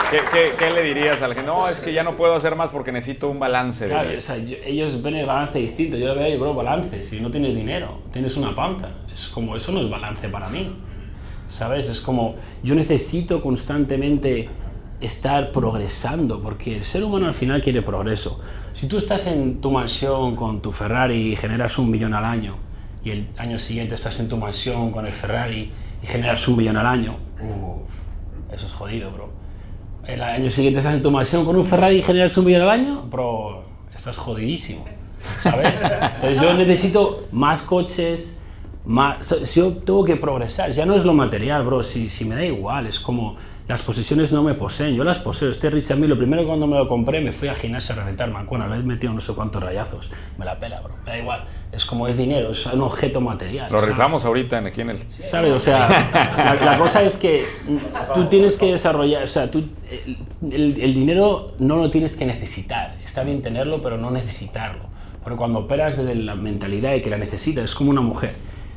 S2: ¿Qué, qué, qué le dirías a la gente? No, es que ya no puedo hacer más porque necesito un balance de
S1: Claro, o sea, yo- ellos ven el balance distinto. Yo lo veo, bro, balance. Si no tienes dinero, tienes una panza. Es como, eso no es balance para mí. ¿Sabes? Es como, yo necesito constantemente estar progresando, porque el ser humano al final quiere progreso. Si tú estás en tu mansión con tu Ferrari y generas un millón al año, y el año siguiente estás en tu mansión con el Ferrari y generas un millón al año, uf, eso es jodido, bro. El año siguiente estás en tu mansión con un Ferrari y generas un millón al año, bro, estás jodidísimo, ¿sabes? Entonces yo necesito más coches, más... si Yo tengo que progresar, ya no es lo material, bro, si, si me da igual, es como las posesiones no me poseen, yo las poseo. Este Richard Mille, lo primero cuando me lo compré me fui a gimnasia a reventar mancuana, le he metido no sé cuántos rayazos, me la pela, bro, me da igual, es como es dinero, es un objeto material.
S2: Lo rifamos ahorita en- aquí en el...
S1: ¿Sabes? O sea, la, la cosa es que tú tienes que desarrollar, o sea, tú, el, dinero no lo tienes que necesitar. Está bien tenerlo, pero no necesitarlo. Porque cuando operas desde la mentalidad de que la necesitas, es como una mujer.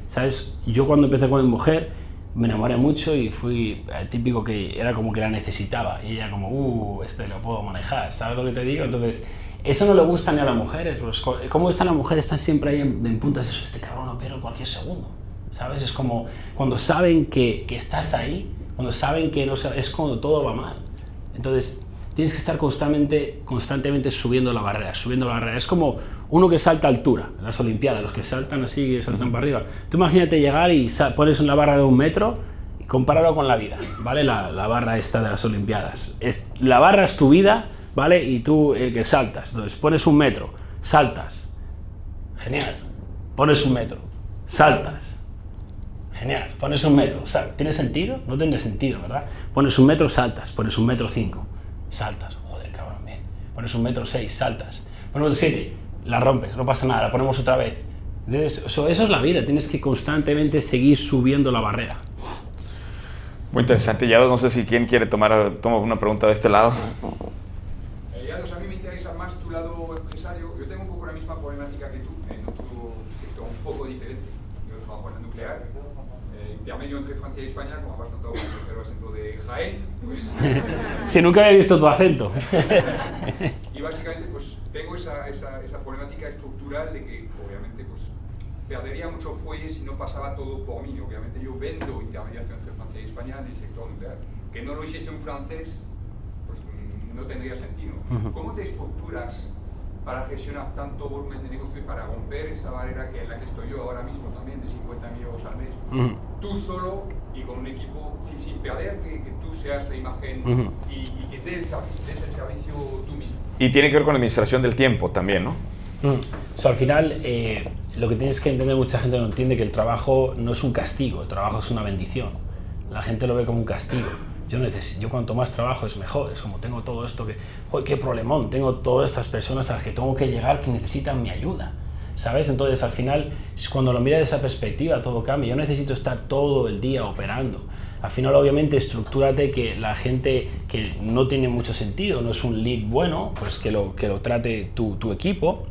S1: ¿Sabes? Yo cuando empecé con mi mujer me enamoré mucho y fui el típico que era como que la necesitaba. Y ella como, uh, este lo puedo manejar. ¿Sabes lo que te digo? Entonces, eso no le gusta ni a las mujeres. ¿Cómo están las mujeres? Están siempre ahí en, en puntas. Eso, este cabrón opera en cualquier segundo. ¿Sabes? Es como cuando saben que, que estás ahí, cuando saben que no es cuando todo va mal. Entonces, tienes que estar constantemente, constantemente subiendo la barrera, subiendo la barrera. Es como uno que salta altura, en las Olimpiadas, los que saltan así, que saltan para arriba. Tú imagínate llegar y pones una barra de un metro y compáralo con la vida, ¿vale? La, la, barra esta de las Olimpiadas. Es, la barra es tu vida, ¿vale? Y tú el que saltas. Entonces pones un metro, saltas. Genial. Pones un metro, saltas. Genial. Pones un metro. ¿Tiene sentido? No tiene sentido, ¿verdad? Pones un metro, saltas. Pones un metro cinco saltas. Joder, cabrón, bien. Pones un metro seis, saltas. Ponemos siete, la rompes, no pasa nada, la ponemos otra vez. eso, es la vida, tienes que constantemente seguir subiendo la barrera.
S2: Muy interesante, ya no sé si quién quiere tomar toma una pregunta de este lado.
S3: Eh, a mí me interesa más tu lado empresario. Yo tengo un poco la misma problemática que tú, en otro sector un poco diferente. Yo trabajo en la nuclear, eh, intermedio entre Francia y España, como has notado, pero acento de Jaén.
S1: si nunca había visto tu acento.
S3: y básicamente, pues tengo esa, esa, esa, problemática estructural de que, obviamente, pues perdería mucho fuelle si no pasaba todo por mí. Obviamente, yo vendo intermediación entre Francia y España en el sector nuclear. Que no lo hiciese un francés, pues no tendría sentido. ¿Cómo te estructuras para gestionar tanto volumen de negocio y para romper esa barrera que en la que estoy yo ahora mismo también de 50 mil euros al mes? Tú solo y con un equipo sin, sin perder que, que, tú seas la imagen y, y, que des el, el, servicio tú mismo.
S2: Y tiene que ver con la administración del tiempo también, ¿no?
S1: So, al final, eh, lo que tienes que entender, mucha gente no entiende que el trabajo no es un castigo, el trabajo es una bendición. La gente lo ve como un castigo. Yo, necesito, yo cuanto más trabajo es mejor, es como tengo todo esto que, ¡Joder, qué problemón! Tengo todas estas personas a las que tengo que llegar que necesitan mi ayuda. ¿Sabes? Entonces, al final, cuando lo miras de esa perspectiva, todo cambia. Yo necesito estar todo el día operando. Al final, obviamente, estructúrate que la gente que no tiene mucho sentido, no es un lead bueno, pues que lo, que lo trate tu, tu equipo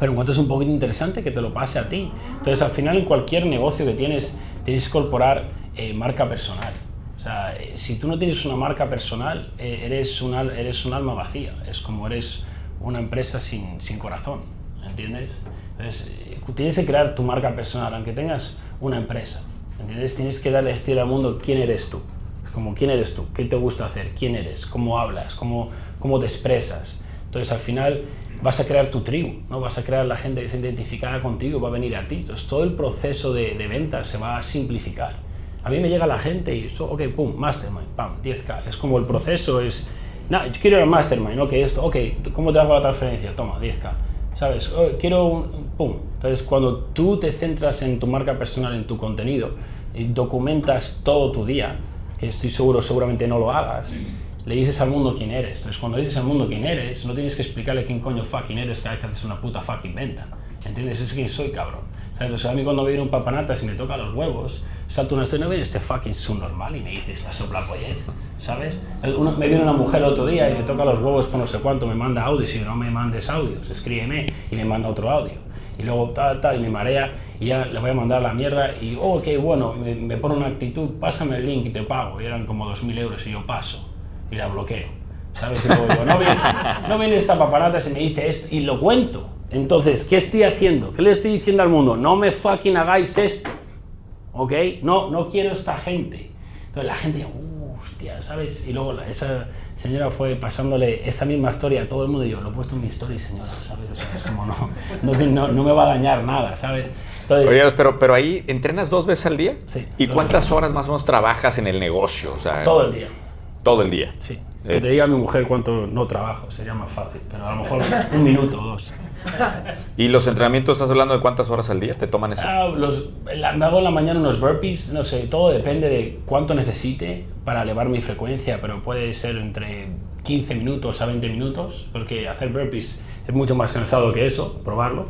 S1: pero en cuanto es un poquito interesante, que te lo pase a ti. Entonces, al final, en cualquier negocio que tienes, tienes que incorporar eh, marca personal. O sea, eh, si tú no tienes una marca personal, eh, eres, una, eres un alma vacía. Es como eres una empresa sin, sin corazón, ¿entiendes? Entonces, tienes que crear tu marca personal, aunque tengas una empresa. ¿Entiendes? Tienes que darle decir al mundo quién eres tú. Como quién eres tú, qué te gusta hacer, quién eres, cómo hablas, cómo, cómo te expresas. Entonces, al final, vas a crear tu tribu, ¿no? vas a crear la gente que se identificará contigo, va a venir a ti. Entonces todo el proceso de, de venta se va a simplificar. A mí me llega la gente y, eso, ok, pum, mastermind, pam, 10k. Es como el proceso es, no, yo quiero ir al mastermind, ok, esto, ok, ¿cómo te hago la transferencia? Toma, 10k. ¿Sabes? Oh, quiero un, pum. Entonces cuando tú te centras en tu marca personal, en tu contenido, y documentas todo tu día, que estoy seguro seguramente no lo hagas, le dices al mundo quién eres. Entonces, cuando dices al mundo quién eres, no tienes que explicarle quién coño fucking eres cada vez que haces una puta fucking venta. ¿Entiendes? Es que soy cabrón. ¿Sabes? O sea, a mí cuando viene un papanatas y me toca los huevos, salto una escena y viene este fucking subnormal y me dice esta soplapollez, ¿sabes? Uno, me viene una mujer otro día y me toca los huevos por no sé cuánto, me manda audios y no me mandes audios, escríbeme y me manda otro audio. Y luego tal, tal, y me marea y ya le voy a mandar la mierda y, oh, qué bueno, me, me pone una actitud, pásame el link y te pago. Y eran como 2.000 euros y yo paso y la bloqueo. ¿Sabes? Y luego digo, no viene, no viene esta paparata y me dice esto y lo cuento. Entonces, ¿qué estoy haciendo? ¿Qué le estoy diciendo al mundo? No me fucking hagáis esto. ¿Ok? No, no quiero esta gente. Entonces la gente, uh, hostia, ¿sabes? Y luego esa señora fue pasándole esa misma historia a todo el mundo y yo, lo he puesto en mi historia, señora, ¿sabes? O sea, es como no, no, no, me va a dañar nada, ¿sabes?
S2: Entonces, Oye, pero, pero ahí, ¿entrenas dos veces al día?
S1: Sí.
S2: ¿Y cuántas horas más o menos trabajas en el negocio? O sea,
S1: todo el día.
S2: Todo el día.
S1: Sí. Que eh. te diga a mi mujer cuánto no trabajo, sería más fácil, pero a lo mejor un minuto o dos.
S2: ¿Y los entrenamientos, estás hablando de cuántas horas al día te toman eso?
S1: Ah, los, me hago en la mañana unos burpees, no sé, todo depende de cuánto necesite para elevar mi frecuencia, pero puede ser entre 15 minutos a 20 minutos, porque hacer burpees es mucho más cansado que eso, probarlo.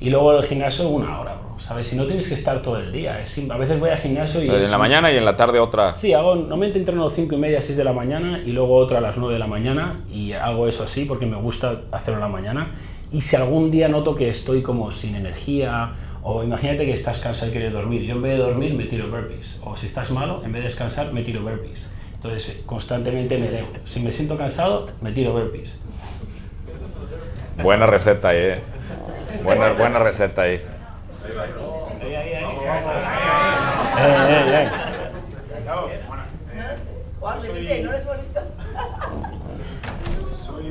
S1: Y luego el gimnasio una hora, ¿sabes? Si no tienes que estar todo el día. Es, a veces voy al gimnasio y...
S2: en la mañana y en la tarde otra...
S1: Sí, hago, normalmente entreno a las 5 y media, 6 de la mañana y luego otra a las 9 de la mañana y hago eso así porque me gusta hacerlo en la mañana. Y si algún día noto que estoy como sin energía o imagínate que estás cansado y quieres dormir, yo en vez de dormir me tiro burpees. O si estás malo, en vez de descansar me tiro burpees. Entonces constantemente me debo. Si me siento cansado, me tiro burpees.
S2: Buena receta, eh. Buena, buena receta ahí.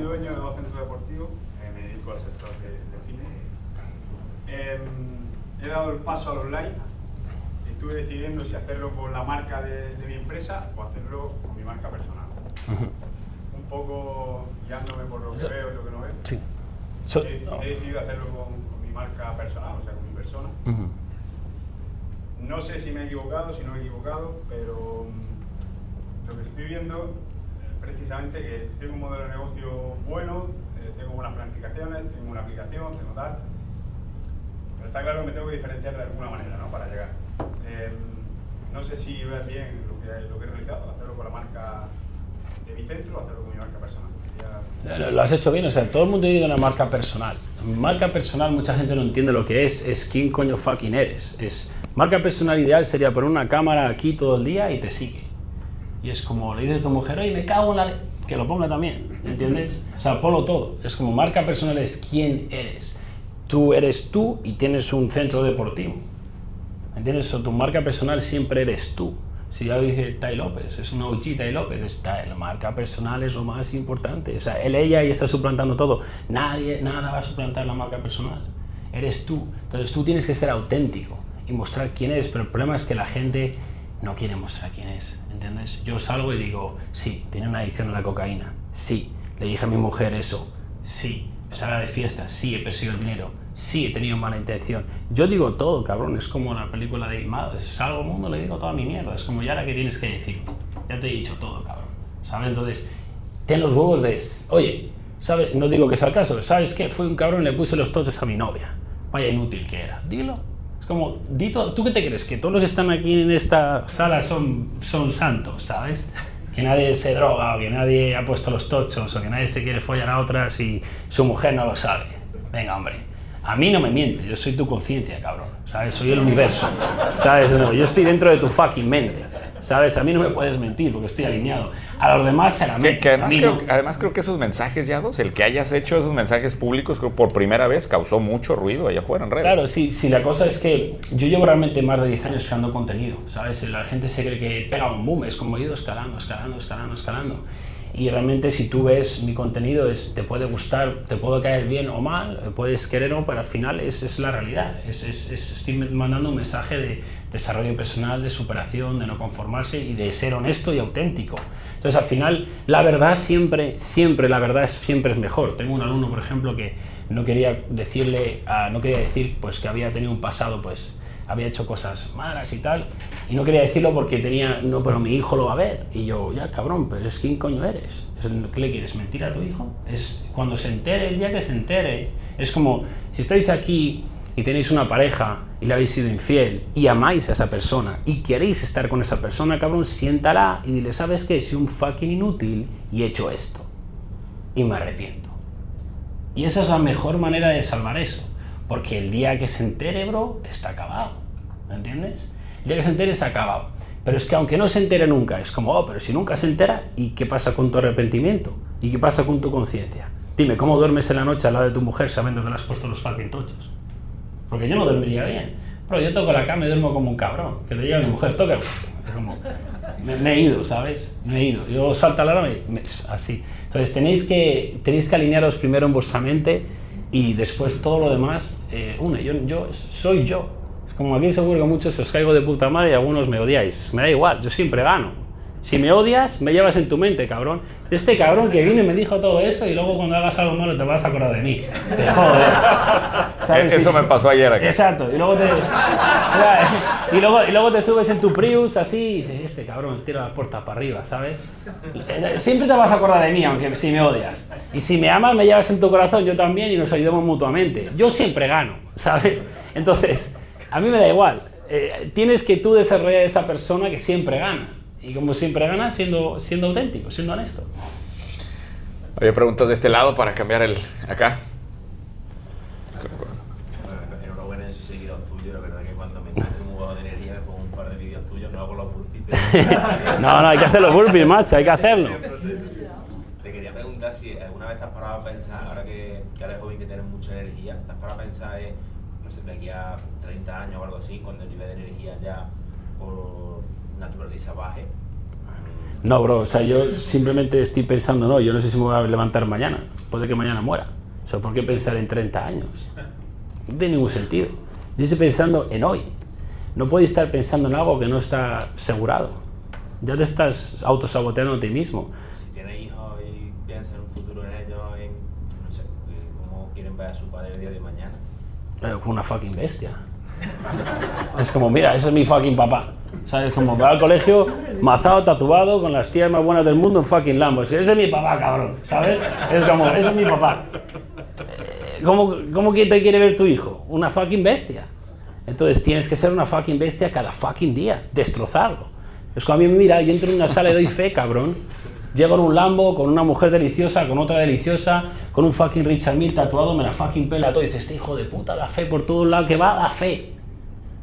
S4: dueño de dos centros deportivos, eh, me dedico al sector de, de cine. Em, he dado el paso al online y estuve decidiendo si hacerlo con la marca de, de mi empresa o hacerlo con mi marca personal. Un poco guiándome por lo que veo y lo que no veo.
S1: Sí. So-
S4: he, he decidido hacerlo con, con mi marca personal, o sea, con mi persona. No sé si me he equivocado, si no me he equivocado, pero mm, lo que estoy viendo eh, precisamente que tengo un modelo de negocio bueno, eh, tengo buenas planificaciones, tengo una aplicación, tengo tal. Pero está claro que me tengo que diferenciar de alguna manera ¿no? para llegar. Eh, no sé si ves bien lo que, lo que he realizado, hacerlo con la marca de mi centro o hacerlo con mi marca personal.
S1: Lo, has hecho bien, o sea, todo el mundo tiene una marca personal. Marca personal, mucha gente no entiende lo que es, es quién coño fucking eres. Es, marca personal ideal sería poner una cámara aquí todo el día y te sigue. Y es como le dices a tu mujer, oye, me cago en la... le-", Que lo ponga también, ¿entiendes? O sea, ponlo todo. Es como marca personal es quién eres. Tú eres tú y tienes un centro deportivo. ¿Entiendes? Tu marca personal siempre eres tú. Si ya lo dice Tai López, es una OG Tai López, está, la marca personal es lo más importante. O sea, él, ella y está suplantando todo. Nadie, nada va a suplantar la marca personal. Eres tú. Entonces tú tienes que ser auténtico y mostrar quién eres. Pero el problema es que la gente no quiere mostrar quién es. ¿Entiendes? Yo salgo y digo, sí, tiene una adicción a la cocaína. Sí, le dije a mi mujer eso. Sí, salga de fiesta. Sí, he perseguido el dinero. Sí, he tenido mala intención. Yo digo todo, cabrón. Es como la película de Imado. Salgo al mundo, le digo toda mi mierda. Es como, ya ahora que tienes que decirme. Ya te he dicho todo, cabrón. ¿Sabes? Entonces, ten los huevos de, oye, ¿sabes? No digo que sea el caso. ¿Sabes qué? Fui un cabrón y le puse los toches a mi novia. Vaya inútil que era. Dilo. Es como, di todo. ¿Tú qué te crees? Que todos los que están aquí en esta sala son, son santos, ¿sabes? Que nadie se droga o que nadie ha puesto los tochos o que nadie se quiere follar a otras y su mujer no lo sabe. Venga, hombre. A mí no me mientes, yo soy tu conciencia, cabrón. ¿Sabes? Soy el universo. ¿Sabes? No, yo estoy dentro de tu fucking mente. ¿Sabes? A mí no me puedes mentir porque estoy alineado. A los demás se la
S2: Que,
S1: metes.
S2: que
S1: a
S2: además, creo,
S1: no.
S2: que- además creo que esos mensajes, Yados, el que hayas hecho esos mensajes públicos creo, por primera vez causó mucho ruido allá afuera en redes.
S1: Claro, sí, sí, la cosa es que yo llevo realmente más de 10 años creando contenido, ¿sabes? La gente se cree que pega un boom, es como he ido escalando, escalando, escalando, escalando. Y realmente si tú ves mi contenido, es, te puede gustar, te puede caer bien o mal, puedes querer o no, pero al final es, es la realidad. Es, es- es- estoy mandando un mensaje de desarrollo personal, de superación, de no conformarse y de ser honesto y auténtico. Entonces al final la verdad siempre, siempre, la verdad es, siempre es mejor. Tengo un alumno, por ejemplo, que no quería decirle, no quería decir pues que había tenido un pasado pues había hecho cosas malas y tal, y no quería decirlo porque tenía, no, pero mi hijo lo va a ver. Y yo, ya cabrón, pero es quién coño eres. ¿Qué le quieres mentir a tu hijo? Es cuando se entere, el día que se entere. Es como, si estáis aquí y tenéis una pareja y le habéis sido infiel y amáis a esa persona y queréis estar con esa persona, cabrón, siéntala y dile, ¿sabes qué? Soy un fucking inútil y he hecho esto. Y me arrepiento. Y esa es la mejor manera de salvar eso. Porque el día que se entere, bro, está acabado. ¿Me entiendes? El día que se entere, está acabado. Pero es que aunque no se entere nunca, es como, oh, pero si nunca se entera, ¿y qué pasa con tu arrepentimiento? ¿Y qué pasa con tu conciencia? Dime, ¿cómo duermes en la noche al lado de tu mujer sabiendo que le has puesto los fucking tochos? Porque yo no dormiría bien. Pero yo toco la cama y duermo como un cabrón. Que le diga a mi mujer, toca. Como, me, me he ido, ¿sabes? Me he ido. Yo salto la alarma y me- así. Entonces tenéis que, tenéis que alinearos primero en vuestra mente y después todo lo demás eh, une. Yo, yo soy yo. Como aquí seguro que muchos os caigo de puta madre y algunos me odiáis. Me da igual, yo siempre gano. Si me odias, me llevas en tu mente, cabrón. Este cabrón que vino y me dijo todo eso y luego cuando hagas algo malo te vas a acordar de mí. Te joder. ¿Sabes?
S2: Eso me pasó ayer aquí.
S1: Exacto, y luego te, y luego, y luego te subes en tu Prius así y dices, este cabrón tira la puerta para arriba, ¿sabes? Siempre te vas a acordar de mí, aunque si me odias. Y si me amas, me llevas en tu corazón, yo también, y nos ayudamos mutuamente. Yo siempre gano, ¿sabes? Entonces, a mí me da igual. Eh, tienes que tú desarrollar esa persona que siempre gana. Y como siempre gana, siendo, siendo auténtico, siendo honesto.
S2: Había preguntas de este lado para cambiar el acá.
S5: Bueno, enhorabuena en su seguidor tuyo, la verdad que cuando me encuentro un huevo de energía me pongo un par de vídeos tuyos, no hago los burpees.
S1: No, no, hay que hacer los burpees, macho, hay que hacerlo.
S5: Te quería preguntar si alguna vez te has parado a pensar, ahora que, que eres joven que tienes mucha energía, te has parado a pensar en, no sé, de aquí a 30 años o algo así, cuando el nivel de energía ya por naturaleza baje,
S1: No, bro, o sea, yo simplemente estoy pensando, no, yo no sé si me voy a levantar mañana, puede que mañana muera. O sea, ¿por qué pensar en 30 años? No tiene ningún sentido. Yo estoy pensando en hoy. No puedes estar pensando en algo que no está asegurado. Ya te estás autosaboteando a ti mismo.
S5: Si tienes hijos y piensas en un futuro en ellos, en, no sé, cómo quieren ver a su padre el día de mañana.
S1: Eh, una fucking bestia. Es como, mira, ese es mi fucking papá. ¿Sabes? Como va al colegio, mazado, tatuado, con las tías más buenas del mundo, un fucking Lambo. Ese es mi papá, cabrón. ¿Sabes? Es como, ese es mi papá. Eh, ¿Cómo, ¿Cómo te quiere ver tu hijo? Una fucking bestia. Entonces tienes que ser una fucking bestia cada fucking día, destrozarlo. Es como a mí mira, yo entro en una sala y doy fe, cabrón. Llego en un Lambo con una mujer deliciosa, con otra deliciosa, con un fucking Richard Mille tatuado, me la fucking pela todo. Y dices, este hijo de puta da fe por todos lados que va, da fe.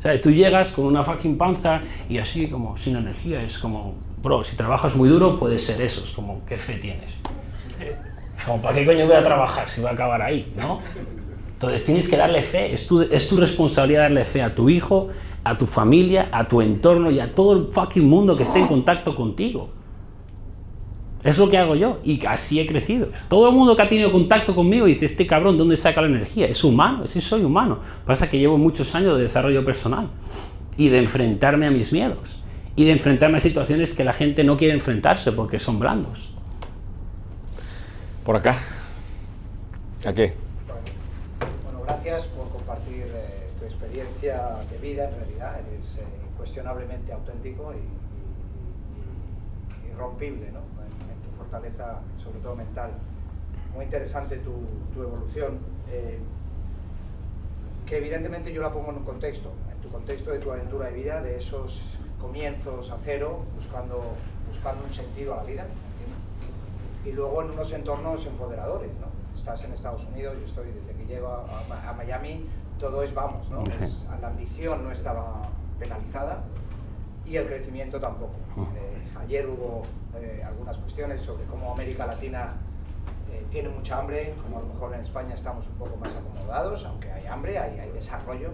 S1: Sea, tú llegas con una fucking panza y así como sin energía. Es como, bro, si trabajas muy duro puede ser eso. Es como, ¿qué fe tienes? Como, ¿para qué coño voy a trabajar si voy a acabar ahí? ¿No? Entonces tienes que darle fe, es tu, es tu responsabilidad darle fe a tu hijo, a tu familia, a tu entorno y a todo el fucking mundo que esté en contacto contigo. Es lo que hago yo y así he crecido. Todo el mundo que ha tenido contacto conmigo dice, este cabrón, ¿dónde saca la energía? Es humano, sí soy humano. Pasa que llevo muchos años de desarrollo personal y de enfrentarme a mis miedos y de enfrentarme a situaciones que la gente no quiere enfrentarse porque son blandos.
S2: Por acá. ¿A qué?
S6: Bueno, gracias por compartir eh, tu experiencia de vida. En realidad, eres eh, incuestionablemente auténtico y, y- y irrompible ¿no? Fortaleza, sobre todo mental. Muy interesante tu, tu evolución, eh, que evidentemente yo la pongo en un contexto, en tu contexto de tu aventura de vida, de esos comienzos a cero, buscando, buscando un sentido a la vida. ¿entiendes? y luego en unos entornos empoderadores, ¿no? Estás en Estados Unidos, yo estoy desde que llego a, a- Miami, todo es vamos, ¿no? Es- la ambición no estaba penalizada y el crecimiento tampoco. Eh, ayer hubo eh, algunas cuestiones sobre cómo América Latina eh, tiene mucha hambre, como a lo mejor en España estamos un poco más acomodados, aunque hay hambre, hay, hay desarrollo,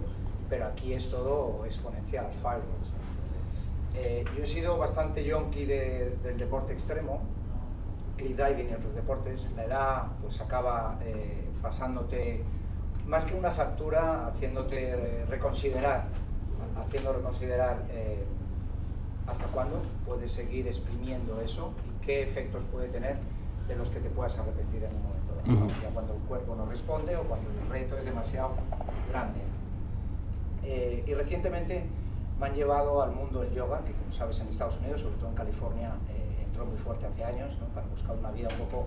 S6: pero aquí es todo exponencial, fireworks. yo he sido bastante yonki de- del deporte extremo, cliff diving y otros deportes, la edad pues acaba pasándote más que una factura, haciéndote reconsiderar, haciendo reconsiderar hasta cuándo puedes seguir exprimiendo eso y qué efectos puede tener de los que te puedas arrepentir en un momento dado,
S1: Ujú.
S6: ya cuando el cuerpo no responde o cuando el reto es demasiado grande. Eh, y recientemente me han llevado al mundo del yoga, que como sabes en Estados Unidos, sobre todo en California, eh, entró muy fuerte hace años, ¿no? para buscar una vida un poco,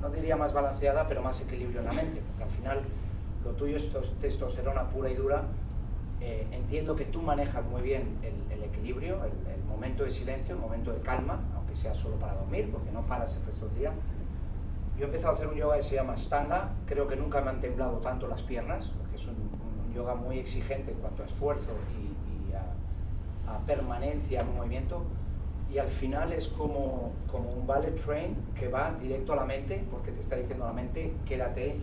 S6: no diría más balanceada, pero más equilibrio en la mente, porque al final lo tuyo es tos- testosterona pura y dura. Eh, entiendo que tú manejas muy bien el, el equilibrio, el, el momento de silencio, momento de calma, aunque sea solo para dormir, porque no paras el resto del día. Yo he empezado a hacer un yoga que se llama Stanga, creo que nunca me han temblado tanto las piernas, porque es un, yoga muy exigente en cuanto a esfuerzo y, a, permanencia en un movimiento, y al final es como, como un ballet train que va directo a la mente, porque te está diciendo a la mente, quédate,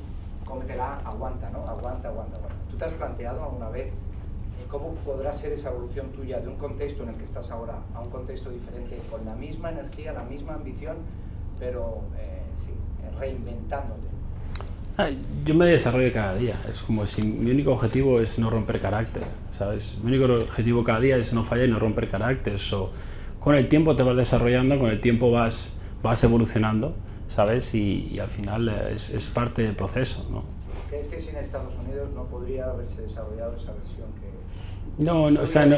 S6: cómetela, aguanta, ¿no? Aguanta, aguanta, aguanta. ¿Tú te has planteado alguna vez cómo podrá ser esa evolución tuya de un contexto en el que estás ahora a un contexto diferente, con la misma energía, la misma ambición, pero eh, sí, eh, reinventándote?
S1: Ah, Yo me desarrollo cada día. Es como si mi único objetivo es no romper carácter, ¿sabes? Mi único objetivo cada día es no fallar y no romper carácter. So, con el tiempo te vas desarrollando, con el tiempo vas, vas evolucionando, ¿sabes? Y, y al final es, es parte del proceso, ¿no?
S6: ¿Crees que sin Estados Unidos no podría haberse desarrollado esa versión que...
S1: No, no, o sea, no,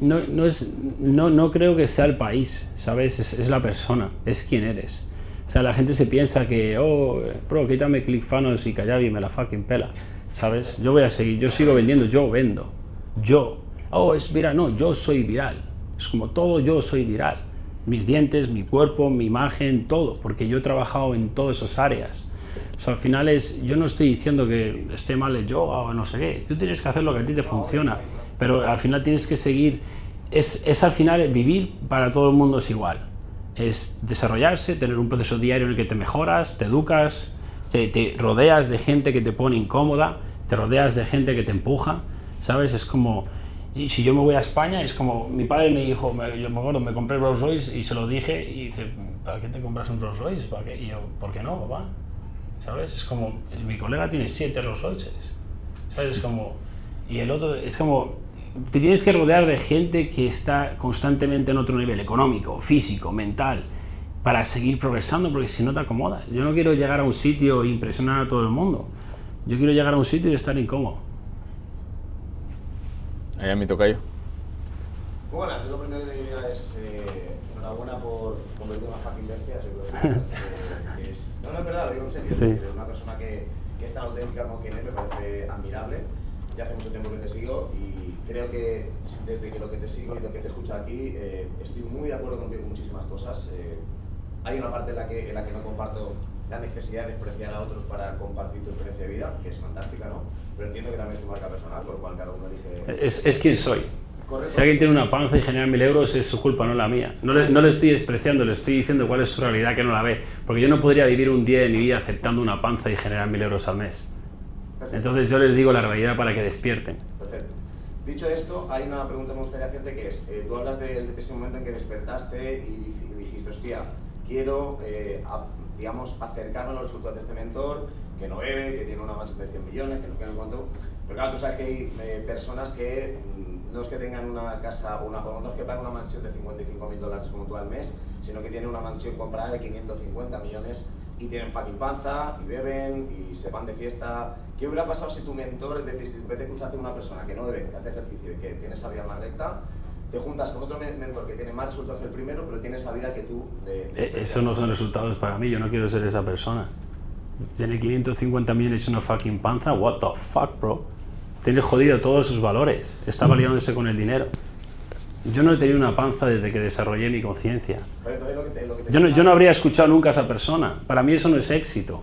S1: no, no, es, no, no creo que sea el país, ¿sabes? Es, es la persona, es quien eres. O sea, la gente se piensa que, oh, bro, quítame ClickFunnels y y me la fucking pela, ¿sabes? Yo voy a seguir, yo sigo vendiendo, yo vendo, yo. Oh, es viral, no, yo soy viral. Es como todo yo soy viral. Mis dientes, mi cuerpo, mi imagen, todo, porque yo he trabajado en todas esas áreas. O sea, al final es, yo no estoy diciendo que esté mal el yoga o no sé qué, tú tienes que hacer lo que a ti te funciona, pero al final tienes que seguir, es, es al final vivir para todo el mundo es igual, es desarrollarse, tener un proceso diario en el que te mejoras, te educas, te, te rodeas de gente que te pone incómoda, te rodeas de gente que te empuja, ¿sabes? Es como, si yo me voy a España, es como, mi padre me dijo, me, yo me acuerdo, me compré Rolls Royce y se lo dije y dice, ¿para qué te compras un Rolls Royce? ¿Para qué? Y yo, ¿por qué no, papá? ¿Sabes? Es como, mi colega tiene siete Rolls Royces. ¿Sabes? Es como, y el otro, es como, te tienes que rodear de gente que está constantemente en otro nivel, económico, físico, mental, para seguir progresando, porque si no te acomodas. Yo no quiero llegar a un sitio e impresionar a todo el mundo. Yo quiero llegar a un sitio y estar incómodo.
S2: Allá mi tocayo.
S7: Bueno, yo lo primero que diría es eh, enhorabuena por convertir en una fucking bestia. Seguro que, que es, no, no es verdad, lo digo en serio.
S1: Sí.
S7: Es una persona que, que es tan auténtica como quien es, me parece admirable. Ya hace mucho tiempo que te sigo y creo que desde que lo que te sigo y lo que te escucho aquí, eh, estoy muy de acuerdo contigo en muchísimas cosas. Eh, hay una parte en la, que, en la que no comparto la necesidad de despreciar a otros para compartir tu experiencia de vida, que es fantástica, ¿no? Pero entiendo que también es tu marca personal, por lo cual cada uno elige...
S1: Es, es quien soy.
S7: Correcto.
S1: Si alguien tiene una panza y genera mil euros, es su culpa, no la mía. No le, no le estoy despreciando, le estoy diciendo cuál es su realidad que no la ve. Porque yo no podría vivir un día de mi vida aceptando una panza y generar mil euros al mes.
S7: Perfecto.
S1: Entonces yo les digo la realidad para que despierten.
S7: Perfecto. Dicho esto, hay una pregunta que me gustaría hacerte que es, eh, tú hablas de, ese momento en que despertaste y, dij- y dijiste, hostia, quiero, eh, a- digamos, acercarme a los resultados de este mentor, que no bebe, que tiene una mansión de 100 millones, que no quiero en cuanto... Pero claro, tú sabes que hay eh, personas que mm, no es que tengan una casa, una, o no es que paguen una mansión de 55 mil dólares como tú al mes, sino que tienen una mansión comprada de 550 millones y tienen fucking panza, y beben, y se van de fiesta. ¿Qué hubiera pasado si tu mentor, es decir, si en vez de cruzarte una persona que no bebe, que hace ejercicio y que tiene esa vida más recta, te juntas con otro men- mentor que tiene más resultados que el primero, pero tiene esa vida que tú... De,
S1: Eh, Eso no son resultados para mí, yo no quiero ser esa persona. Tiene 550 millones hecho una fucking panza, what the fuck, bro. Tiene jodido todos sus valores, está validándose con el dinero. Yo no he tenido una panza desde que desarrollé mi conciencia. Yo no, yo no habría escuchado nunca a esa persona. Para mí eso no es éxito.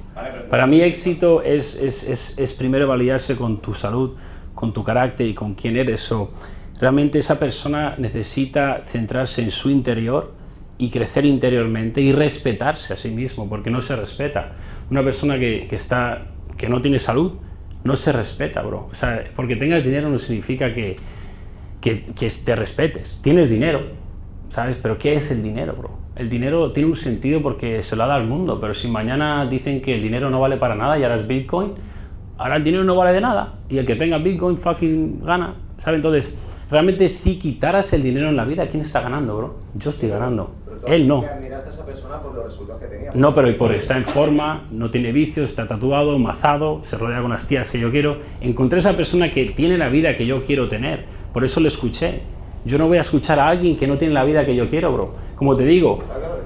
S1: Para mí éxito es, es, es, es primero validarse con tu salud, con tu carácter y con quién eres. O realmente esa persona necesita centrarse en su interior y crecer interiormente y respetarse a sí mismo, porque no se respeta. Una persona que, que está, que no tiene salud no se respeta, bro. O sea, porque tengas dinero no significa que, que, que te respetes. Tienes dinero, ¿sabes? Pero ¿qué es el dinero, bro? El dinero tiene un sentido porque se lo ha dado al mundo, pero si mañana dicen que el dinero no vale para nada y ahora es Bitcoin, ahora el dinero no vale de nada y el que tenga Bitcoin fucking gana, ¿sabes? Entonces, realmente si quitaras el dinero en la vida, ¿quién está ganando, bro? Yo estoy ganando, él no.
S7: que admiraste a esa persona por los resultados que tenía.
S1: No, pero por está en forma, no tiene vicios, está tatuado, mazado, se rodea con las tías que yo quiero. Encontré esa persona que tiene la vida que yo quiero tener. Por eso le escuché. Yo no voy a escuchar a alguien que no tiene la vida que yo quiero, bro. Como te digo,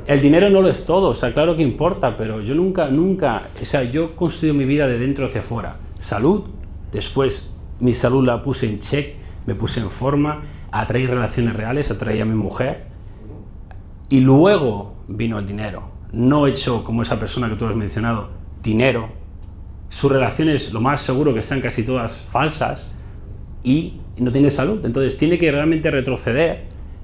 S1: el dinero no lo es todo, o sea, claro que importa, pero yo nunca, nunca, o sea, yo construyo mi vida de dentro hacia afuera. Salud, después mi salud la puse en check, me puse en forma, atraí relaciones reales, atraí a mi mujer, y luego vino el dinero. No he hecho como esa persona que tú has mencionado, dinero. Sus relaciones, lo más seguro que sean casi todas falsas y no tiene salud. Entonces tiene que realmente retroceder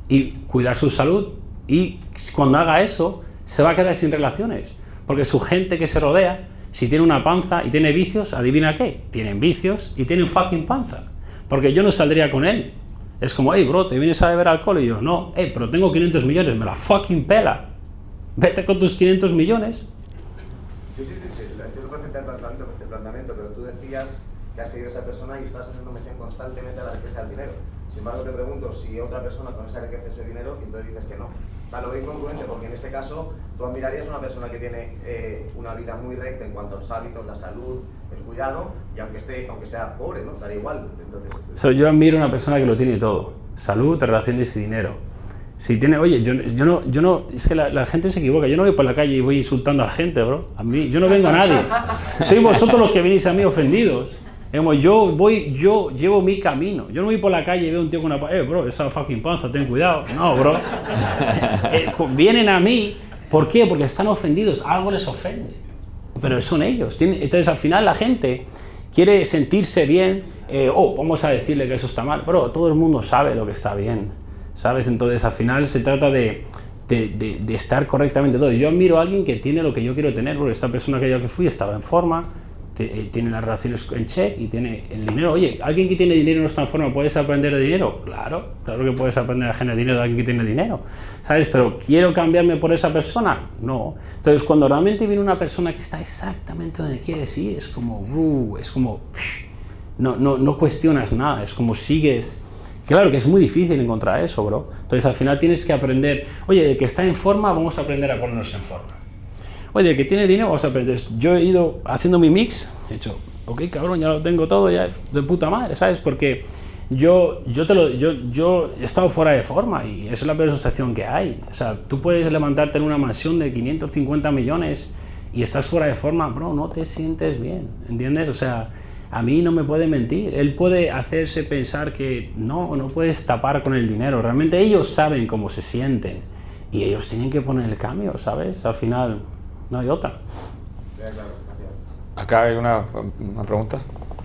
S1: y cuidar su salud. Y cuando haga eso, se va a quedar sin relaciones. Porque su gente que se rodea, si tiene una panza y tiene vicios, adivina qué, tienen vicios y tienen fucking panza. Porque yo no saldría con él. Es como, hey, bro, ¿te vienes a beber alcohol? Y yo, no, hey, pero tengo 500 millones, me la fucking pela. Vete con tus 500 millones.
S7: Sí, sí, sí, sí, entiendo perfectamente el planteamiento, pero tú decías seguido a esa persona y estás haciendo mención constantemente a la riqueza del dinero. Sin embargo, te pregunto si otra persona con esa riqueza ese dinero y entonces dices que no. O sea, lo veo incongruente porque en ese caso tú admirarías a una persona que tiene eh, una vida muy recta en cuanto a los hábitos, la salud, el cuidado, y aunque, esté, aunque sea pobre, ¿no? Daría igual. Entonces,
S1: So, yo admiro a una persona que lo tiene todo. Salud, relaciones y dinero. Si tiene, oye, yo, yo no, yo no, es que la, la gente se equivoca. Yo no voy por la calle y voy insultando a la gente, bro. A mí, yo no vengo a nadie. Sois vosotros los que venís a mí ofendidos. Yo voy, yo llevo mi camino. Yo no voy por la calle y veo un tío con una, pa- eh, bro, esa fucking panza, ten cuidado. No, bro. Eh, vienen a mí, ¿por qué? Porque están ofendidos, algo les ofende. Pero son ellos. Entonces, al final, la gente quiere sentirse bien. eh, oh, vamos a decirle que eso está mal. Bro, todo el mundo sabe lo que está bien. ¿Sabes? Entonces, al final se trata de, de, de- de estar correctamente todo. Yo admiro a alguien que tiene lo que yo quiero tener, porque esta persona que yo que fui estaba en forma, tiene las relaciones en check y tiene el dinero. Oye, alguien que tiene dinero no está en forma, ¿puedes aprender de dinero? Claro, claro que puedes aprender a generar dinero de alguien que tiene dinero, ¿sabes? Pero ¿quiero cambiarme por esa persona? No. Entonces, cuando realmente viene una persona que está exactamente donde quieres ir, es como, uh, es como, no, no, no cuestionas nada, es como sigues. Claro que es muy difícil encontrar eso, bro. Entonces, al final tienes que aprender, oye, de que está en forma, vamos a aprender a ponernos en forma oye, el que tiene dinero, vamos a aprender. Yo he ido haciendo mi mix, he hecho, ok, cabrón, ya lo tengo todo, ya de puta madre, ¿sabes? Porque yo, yo, te lo, yo, yo he estado fuera de forma y esa es la peor sensación que hay. O sea, tú puedes levantarte en una mansión de 550 millones y estás fuera de forma, bro, no te sientes bien, ¿entiendes? O sea, a mí no me puede mentir. Él puede hacerse pensar que no, no puedes tapar con el dinero. Realmente ellos saben cómo se sienten y ellos tienen que poner el cambio, ¿sabes? Al final, no hay otra.
S2: Acá hay una, una, pregunta.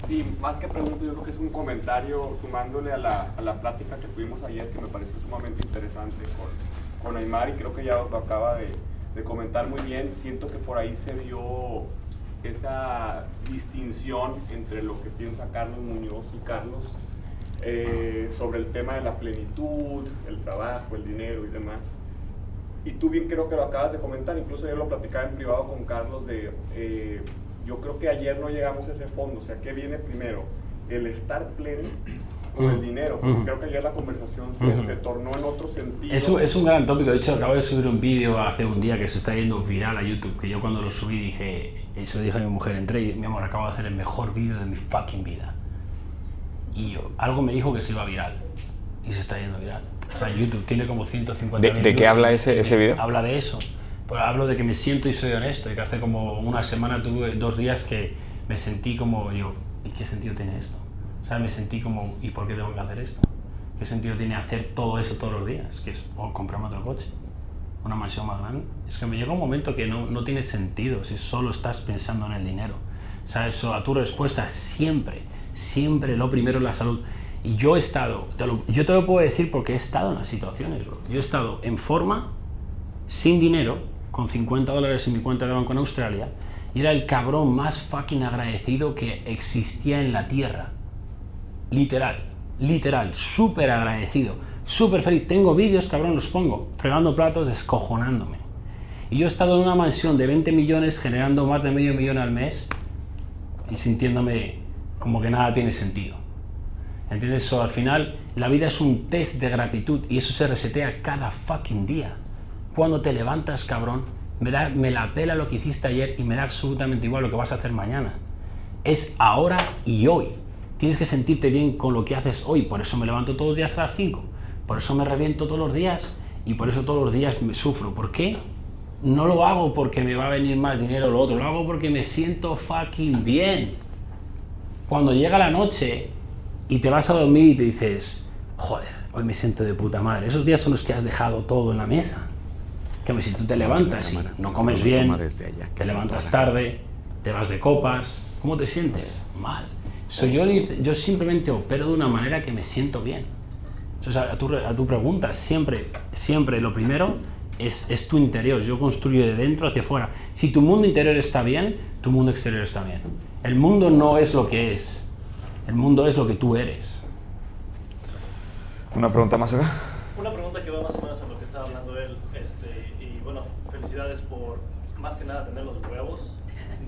S8: Sí, más que pregunta, yo creo que es un comentario sumándole a la, a la plática que tuvimos ayer que me parece sumamente interesante con, con Aymar y creo que ya lo acaba de, de comentar muy bien. Siento que por ahí se dio esa distinción entre lo que piensa Carlos Muñoz y Carlos eh, sobre el tema de la plenitud, el trabajo, el dinero y demás. Y tú bien creo que lo acabas de comentar, incluso yo lo platicaba en privado con Carlos de, eh, yo creo que ayer no llegamos a ese fondo, o sea, ¿qué viene primero? ¿El estar pleno o el dinero? Creo que ayer la conversación se, se, tornó en otro sentido.
S1: Eso es un gran tópico, de hecho acabo de subir un vídeo hace un día que se está yendo viral a YouTube, que yo cuando lo subí dije, eso dije a mi mujer, entré y mi amor, acabo de hacer el mejor vídeo de mi fucking vida. Y yo, algo me dijo que se iba viral y se está yendo viral. O sea, YouTube tiene como 150
S2: ¿De, ¿de qué habla ese, ese video?
S1: Habla de eso. Pues hablo de que me siento y soy honesto. Y que hace como una semana tuve dos días que me sentí como yo, ¿y qué sentido tiene esto? O sea, me sentí como, ¿y por qué tengo que hacer esto? ¿Qué sentido tiene hacer todo eso todos los días? Que es o comprarme otro coche, una mansión más grande. Es que me llega un momento que no, no tiene sentido si solo estás pensando en el dinero. O sea, eso a tu respuesta siempre, siempre lo primero es la salud. Y yo he estado, yo te lo puedo decir porque he estado en las situaciones, bro. Yo he estado en forma, sin dinero, con 50 dólares en mi cuenta de banco en Australia, y era el cabrón más fucking agradecido que existía en la tierra. Literal, literal, súper agradecido, súper feliz. Tengo vídeos, cabrón, los pongo, fregando platos, descojonándome. Y yo he estado en una mansión de 20 millones generando más de medio millón al mes y sintiéndome como que nada tiene sentido. ¿Entiendes? So, al final, la vida es un test de gratitud y eso se resetea cada fucking día. Cuando te levantas, cabrón, me, da, me la pela lo que hiciste ayer y me da absolutamente igual lo que vas a hacer mañana. Es ahora y hoy. Tienes que sentirte bien con lo que haces hoy. Por eso me levanto todos los días a las 5. Por eso me reviento todos los días y por eso todos los días me sufro. ¿Por qué? No lo hago porque me va a venir más dinero o lo otro. Lo hago porque me siento fucking bien. Cuando llega la noche y te vas a dormir y te dices, joder, hoy me siento de puta madre. Esos días son los que has dejado todo en la mesa. Que si tú te levantas y no comes bien, te levantas tarde, te vas de copas, ¿cómo te sientes? Mal. So, yo, yo simplemente opero de una manera que me siento bien. A, tu, a tu pregunta, siempre, siempre lo primero es, es, tu interior. Yo construyo de dentro hacia afuera. Si tu mundo interior está bien, tu mundo exterior está bien. El mundo no es lo que es, el mundo es lo que tú eres.
S2: ¿Una pregunta más acá?
S9: Una pregunta que va más o menos a lo que estaba hablando él. Este, y bueno, felicidades por más que nada tener los huevos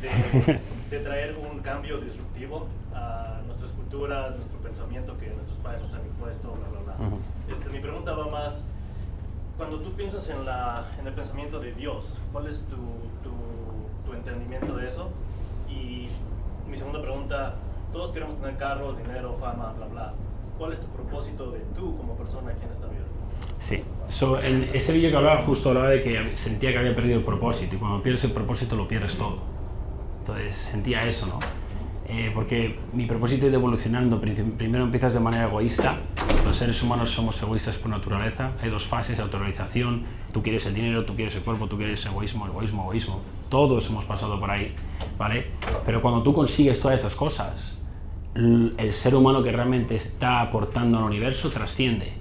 S9: de, de traer un cambio disruptivo a nuestras culturas, nuestro pensamiento que nuestros padres nos han impuesto, bla, bla, bla. Uh -huh. este, mi pregunta va más, cuando tú piensas en, la, en el pensamiento de Dios, ¿cuál es tu, tu, tu entendimiento de eso? Y mi segunda pregunta, todos queremos tener carros, dinero, fama, bla, bla. ¿Cuál es tu propósito de tú como persona aquí en esta vida?
S1: Sí, so, en ese vídeo que hablaba justo hablaba de que sentía que había perdido el propósito y cuando pierdes el propósito lo pierdes todo. Entonces sentía eso, ¿no? Eh, porque mi propósito de evolucionando, primero empiezas de manera egoísta, los seres humanos somos egoístas por naturaleza, hay dos fases, autorrealización, tú quieres el dinero, tú quieres el cuerpo, tú quieres egoísmo, egoísmo, egoísmo, todos hemos pasado por ahí, ¿vale? Pero cuando tú consigues todas esas cosas, el ser humano que realmente está aportando al universo trasciende,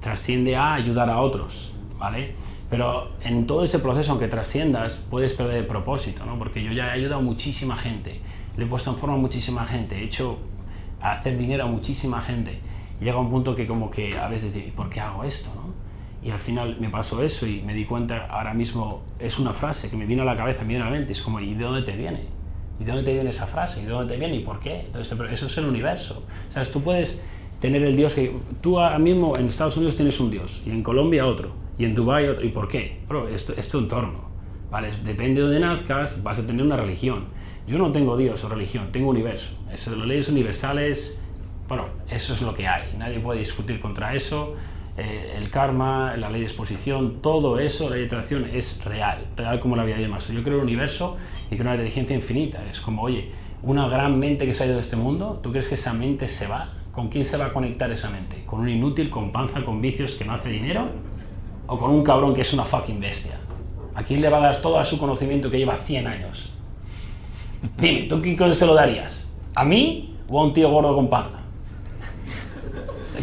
S1: trasciende a ayudar a otros, ¿vale? Pero en todo ese proceso, aunque trasciendas, puedes perder el propósito, ¿no? Porque yo ya he ayudado a muchísima gente, le he puesto en forma a muchísima gente, he hecho hacer dinero a muchísima gente. Llega un punto que como que a veces digo, ¿por qué hago esto? No? Y al final me pasó eso y me di cuenta, ahora mismo es una frase que me vino a la cabeza, me vino a la mente, es como, ¿y de dónde te viene? ¿Y de dónde te viene esa frase? ¿Y de dónde te viene? ¿Y por qué? Entonces, eso es el universo. ¿Sabes? Tú puedes tener el Dios que... Tú ahora mismo en Estados Unidos tienes un Dios, y en Colombia otro, y en Dubái otro. ¿Y por qué? Bro, esto es tu entorno. ¿Vale? Depende de donde nazcas, vas a tener una religión. Yo no tengo Dios o religión, tengo universo. Eso, las leyes universales, bueno, eso es lo que hay. Nadie puede discutir contra eso. Eh, el karma, la ley de exposición, todo eso, la ley de atracción es real, real como la vida y demás. Yo creo en el universo y creo en la inteligencia infinita. Es como, oye, una gran mente que se ha ido de este mundo, ¿tú crees que esa mente se va? ¿Con quién se va a conectar esa mente? ¿Con un inútil, con panza, con vicios que no hace dinero? ¿O con un cabrón que es una fucking bestia? ¿A quién le va a dar todo su conocimiento que lleva 100 años? Dime, ¿tú quién se lo darías? ¿A mí o a un tío gordo con panza?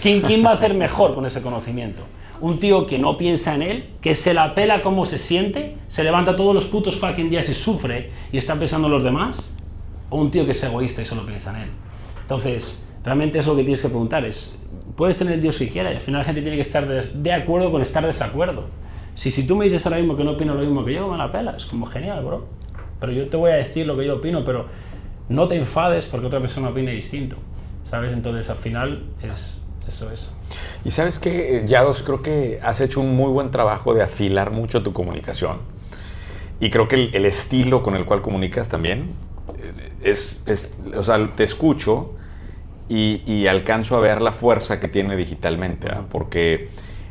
S1: ¿Quién, ¿Quién va a hacer mejor con ese conocimiento? Un tío que no piensa en él, que se la pela cómo se siente, se levanta todos los putos fucking días y sufre y está pensando en los demás, o un tío que es egoísta y solo piensa en él. Entonces, realmente es lo que tienes que preguntar, es, puedes tener Dios que quiera y al final la gente tiene que estar de, de acuerdo con estar desacuerdo. Si, si tú me dices ahora mismo que no opino lo mismo que yo, me la pela, es como genial, bro. Pero yo te voy a decir lo que yo opino, pero no te enfades porque otra persona opine distinto, ¿sabes? Entonces al final es eso es.
S2: Y sabes que, Yados, creo que has hecho un muy buen trabajo de afilar mucho tu comunicación. Y creo que el, estilo con el cual comunicas también eh, es, es o sea, te escucho y, y, alcanzo a ver la fuerza que tiene digitalmente, ¿ah? porque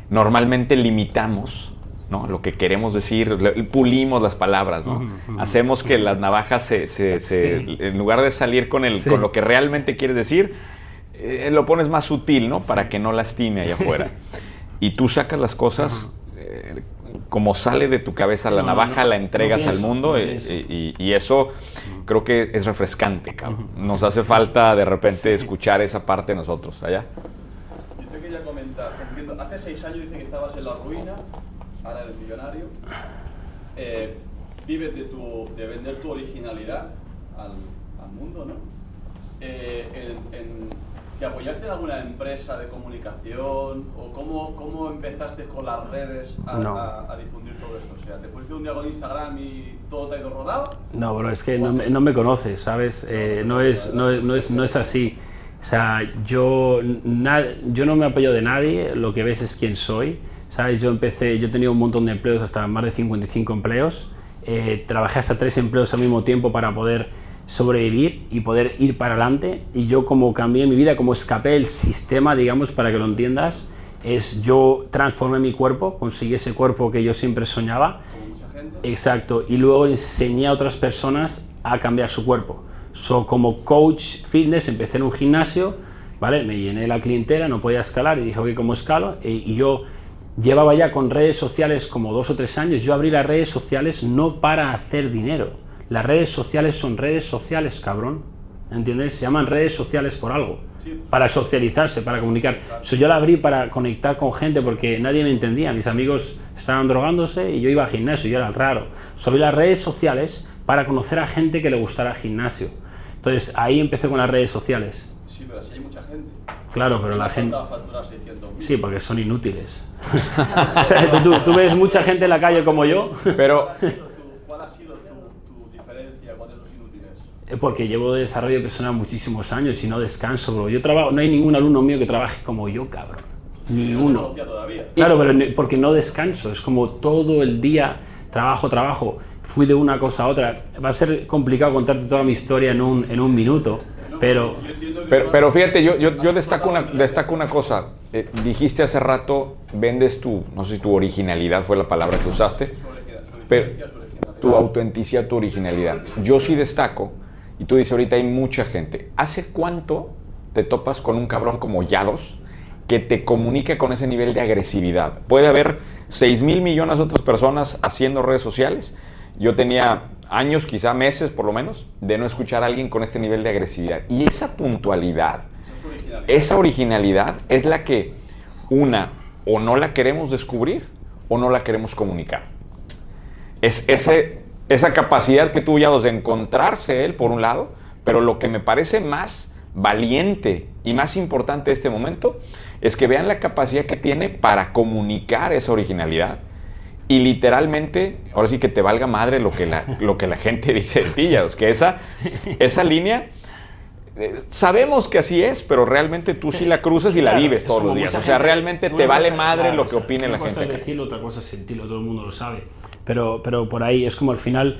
S2: normalmente limitamos ¿no? lo que queremos decir, pulimos las palabras, ¿no? hacemos que las navajas se, se, se en lugar de salir con, el, con lo que realmente quieres decir, eh, lo pones más sutil, ¿no? Para que no lastime allá afuera. y tú sacas las cosas eh, como sale de tu cabeza la navaja, la entregas al mundo eh, y, eso creo que es refrescante, cabrón. Nos hace falta de repente escuchar esa parte de nosotros, allá.
S8: Yo te quería comentar, hace seis años dice que estabas en la ruina, ahora eres millonario. vives de, tu, de vender tu originalidad al, al mundo, ¿no? en, ¿Te apoyaste en alguna empresa de comunicación? ¿O cómo, cómo empezaste con las redes a, difundir todo esto? O sea, ¿después de un día con Instagram y todo te ha ido rodado?
S1: No, pero es que no, no, me conoces, ¿sabes? Eh, no, es, no, no, es, no es así. O sea, yo, yo no me apoyo de nadie, lo que ves es quién soy. ¿Sabes? Yo empecé, yo tenía un montón de empleos, hasta más de 55 empleos. Eh, trabajé hasta tres empleos al mismo tiempo para poder sobrevivir y poder ir para adelante. Y yo como cambié mi vida, como escapé el sistema, digamos, para que lo entiendas, es yo transformé mi cuerpo, conseguí ese cuerpo que yo siempre soñaba. Exacto. Y luego enseñé a otras personas a cambiar su cuerpo. So, como coach fitness empecé en un gimnasio, ¿vale? Me llené la clientela, no podía escalar y dije, ok, ¿cómo escalo? E, y yo llevaba ya con redes sociales como dos o tres años. Yo abrí las redes sociales no para hacer dinero las redes sociales son redes sociales, cabrón. ¿Entiendes? Se llaman redes sociales por algo. Para socializarse, para comunicar. yo la abrí para conectar con gente porque nadie me entendía. Mis amigos estaban drogándose y yo iba al gimnasio, yo era el raro. Sobre las redes sociales para conocer a gente que le gustara el gimnasio. Entonces ahí empecé con las redes sociales.
S8: Sí, pero así hay mucha gente.
S1: Claro, pero la gente... Sí, porque son inútiles. tú, tú ves mucha gente en la calle como yo.
S2: Pero
S1: Eh, porque llevo de desarrollo personal muchísimos años y no descanso, bro. Yo trabajo, no hay ningún alumno mío que trabaje como yo, cabrón. Ni uno. Claro, pero porque no descanso. Es como todo el día trabajo, trabajo. Fui de una cosa a otra. Va a ser complicado contarte toda mi historia en un, en un minuto. Pero,
S2: pero, fíjate, yo, yo, yo, destaco, una, destaco una cosa. Eh, dijiste hace rato, vendes tu, no sé si tu originalidad fue la palabra que usaste, pero tu autenticidad, tu originalidad. Yo sí destaco y tú dices, ahorita hay mucha gente. ¿Hace cuánto te topas con un cabrón como Yados que te comunique con ese nivel de agresividad? Puede haber 6 mil millones de otras personas haciendo redes sociales. Yo tenía años, quizá meses por lo menos, de no escuchar a alguien con este nivel de agresividad. Y esa puntualidad, esa originalidad es la que una o no la queremos descubrir o no la queremos comunicar. Es ese esa capacidad que tuvo Yados de encontrarse él, por un lado, Pero lo que me parece más valiente y más importante de este momento es que vean la capacidad que tiene para comunicar esa originalidad y literalmente, ahora sí que te valga madre lo que la, lo que la gente dice de ti, que esa, esa línea, sabemos que así es, pero realmente tú sí la cruzas y la vives
S1: es
S2: todos los días. O sea,
S1: gente-
S2: realmente te vale madre lo que opine la
S1: una cosa
S2: gente.
S1: es decirlo, otra cosa es sentirlo, todo el mundo lo sabe. Pero, pero por ahí es como al final,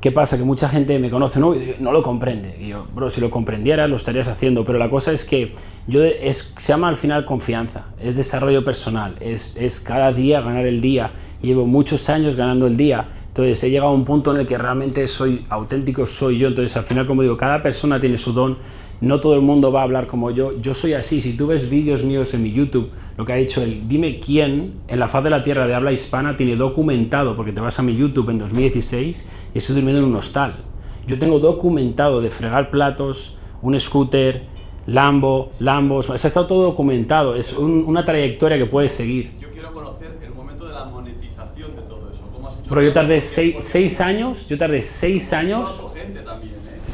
S1: ¿qué pasa? Que mucha gente me conoce, no, Y no lo comprende. Y yo, bro, si lo comprendieras, lo estarías haciendo. Pero la cosa es que yo es, se llama al final confianza, es desarrollo personal, es, es cada día ganar el día. Llevo muchos años ganando el día. Entonces he llegado a un punto en el que realmente soy auténtico, soy yo. Entonces al final, como digo, cada persona tiene su don. No todo el mundo va a hablar como yo. Yo soy así. Si tú ves vídeos míos en mi YouTube, lo que ha dicho él, dime quién en la faz de la tierra de habla hispana tiene documentado, porque te vas a mi YouTube en 2016 y estoy durmiendo en un hostal. Yo tengo documentado de fregar platos, un scooter, Lambo, Lambos. Se ha estado todo documentado. Es un- una trayectoria que puedes seguir.
S10: Yo quiero conocer el momento de la monetización de todo eso. ¿Cómo has hecho
S1: Pero yo tardé seis, seis años, yo tardé seis años.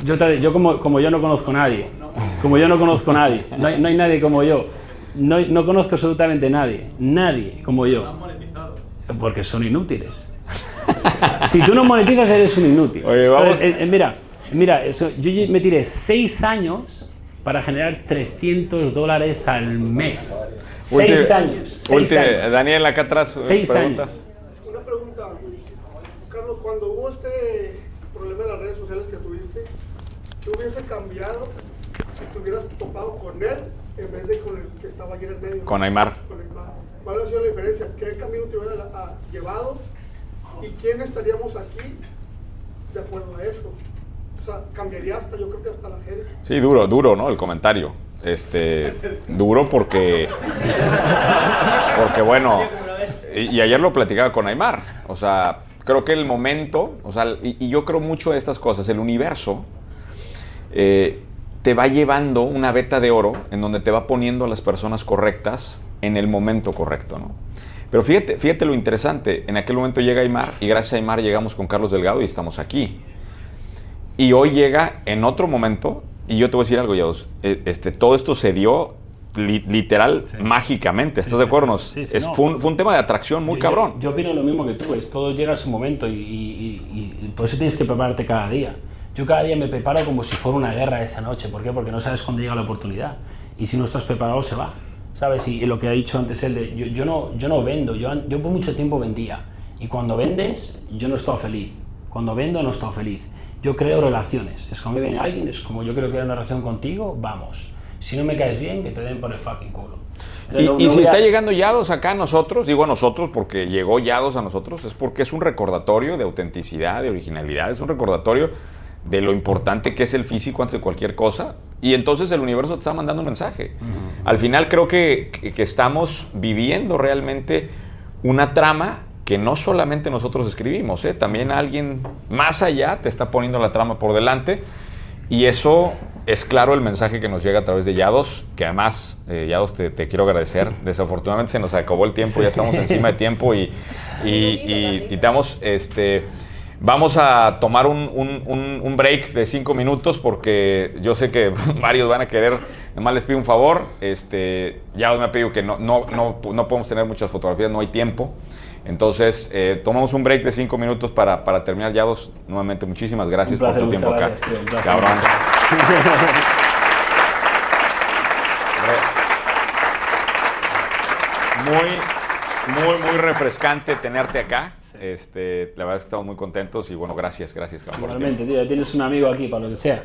S1: Yo, tardé- yo como, como yo no conozco a nadie, como yo no conozco a nadie, no hay, no hay nadie como yo, no, no conozco absolutamente nadie, nadie como yo, porque son inútiles. Si tú no monetizas, eres un inútil.
S2: Oye, vamos-
S1: Entonces, eh, eh, mira, mira eso, yo me tiré seis años para generar 300 dólares al mes. Seis años. Seis años.
S2: Daniel, acá atrás, eh,
S1: Seis
S2: pregunta.
S1: años.
S11: Cuando hubo este problema en las redes sociales que tuviste, ¿qué hubiese cambiado si te hubieras topado con él en vez de con el que estaba allí en el medio?
S2: Con Aymar.
S11: Con Aymar. ¿Cuál ha sido la diferencia? ¿Qué camino te hubiera ah, llevado? ¿Y quién estaríamos aquí de acuerdo a eso? O sea, cambiaría hasta, yo creo que hasta la gente.
S2: Sí, duro, duro, ¿no? El comentario. Este, duro porque, porque bueno, y, y ayer lo platicaba con Aymar. O sea, creo que el momento, o sea, y, y yo creo mucho de estas cosas, el universo eh, te va llevando una veta de oro en donde te va poniendo a las personas correctas en el momento correcto, ¿no? Pero fíjate, fíjate lo interesante, en aquel momento llega Aymar y gracias a Aymar llegamos con Carlos Delgado y estamos aquí. Y hoy llega en otro momento, y yo te voy a decir algo, Yados, eh, este, todo esto se dio li- literal,
S1: Sí.
S2: mágicamente, ¿estás
S1: Sí,
S2: de acuerdo?
S1: sí,
S2: es,
S1: no.
S2: fue, un, fue un tema de atracción muy
S1: Yo-
S2: cabrón.
S1: Yo, opino lo mismo que tú, es todo llega a su momento y, y- y- y por eso tienes que prepararte cada día. Yo cada día me preparo como si fuera una guerra esa noche. ¿Por qué? Porque no sabes cuándo llega la oportunidad. Y si no estás preparado, se va. ¿Sabes? Y, y lo que ha dicho antes él, de, yo, yo no, yo no vendo, yo, yo por mucho tiempo vendía. Y cuando vendes, yo no estoy feliz. Cuando vendo, no estoy feliz. Yo creo relaciones. Es como viene alguien, es como yo creo que hay una relación contigo, vamos. Si no me caes bien, que te den por el fucking culo.
S2: Y,
S1: No-
S2: y
S1: no
S2: si
S1: a-
S2: está llegando Yados acá a nosotros, digo a nosotros porque llegó Yados a nosotros, es porque es un recordatorio de autenticidad, de originalidad, es un recordatorio de lo importante que es el físico antes de cualquier cosa. Y entonces el universo te está mandando un mensaje. Al final creo que, que- que estamos viviendo realmente una trama que no solamente nosotros escribimos, ¿eh? también alguien más allá te está poniendo la trama por delante. Y eso es claro el mensaje que nos llega a través de Yados, que además, eh, Yados, te, te quiero agradecer. Desafortunadamente se nos acabó el tiempo, ya estamos encima de tiempo y, y, y- y te damos, este, vamos a tomar un, un- un- un break de cinco minutos porque yo sé que varios van a querer, nomás les pido un favor, este, Yados me ha pedido que no, no, no, no podemos tener muchas fotografías, no hay tiempo. Entonces, eh, tomamos un break de cinco minutos para, para terminar. Yados, nuevamente, muchísimas gracias
S1: placer,
S2: por tu tiempo acá.
S1: gracias.
S2: Cabrón. Muy, muy, muy refrescante tenerte acá. Este, la verdad es que estamos muy contentos y bueno, gracias, gracias.
S1: Igualmente, tío, tienes un amigo aquí para lo que sea.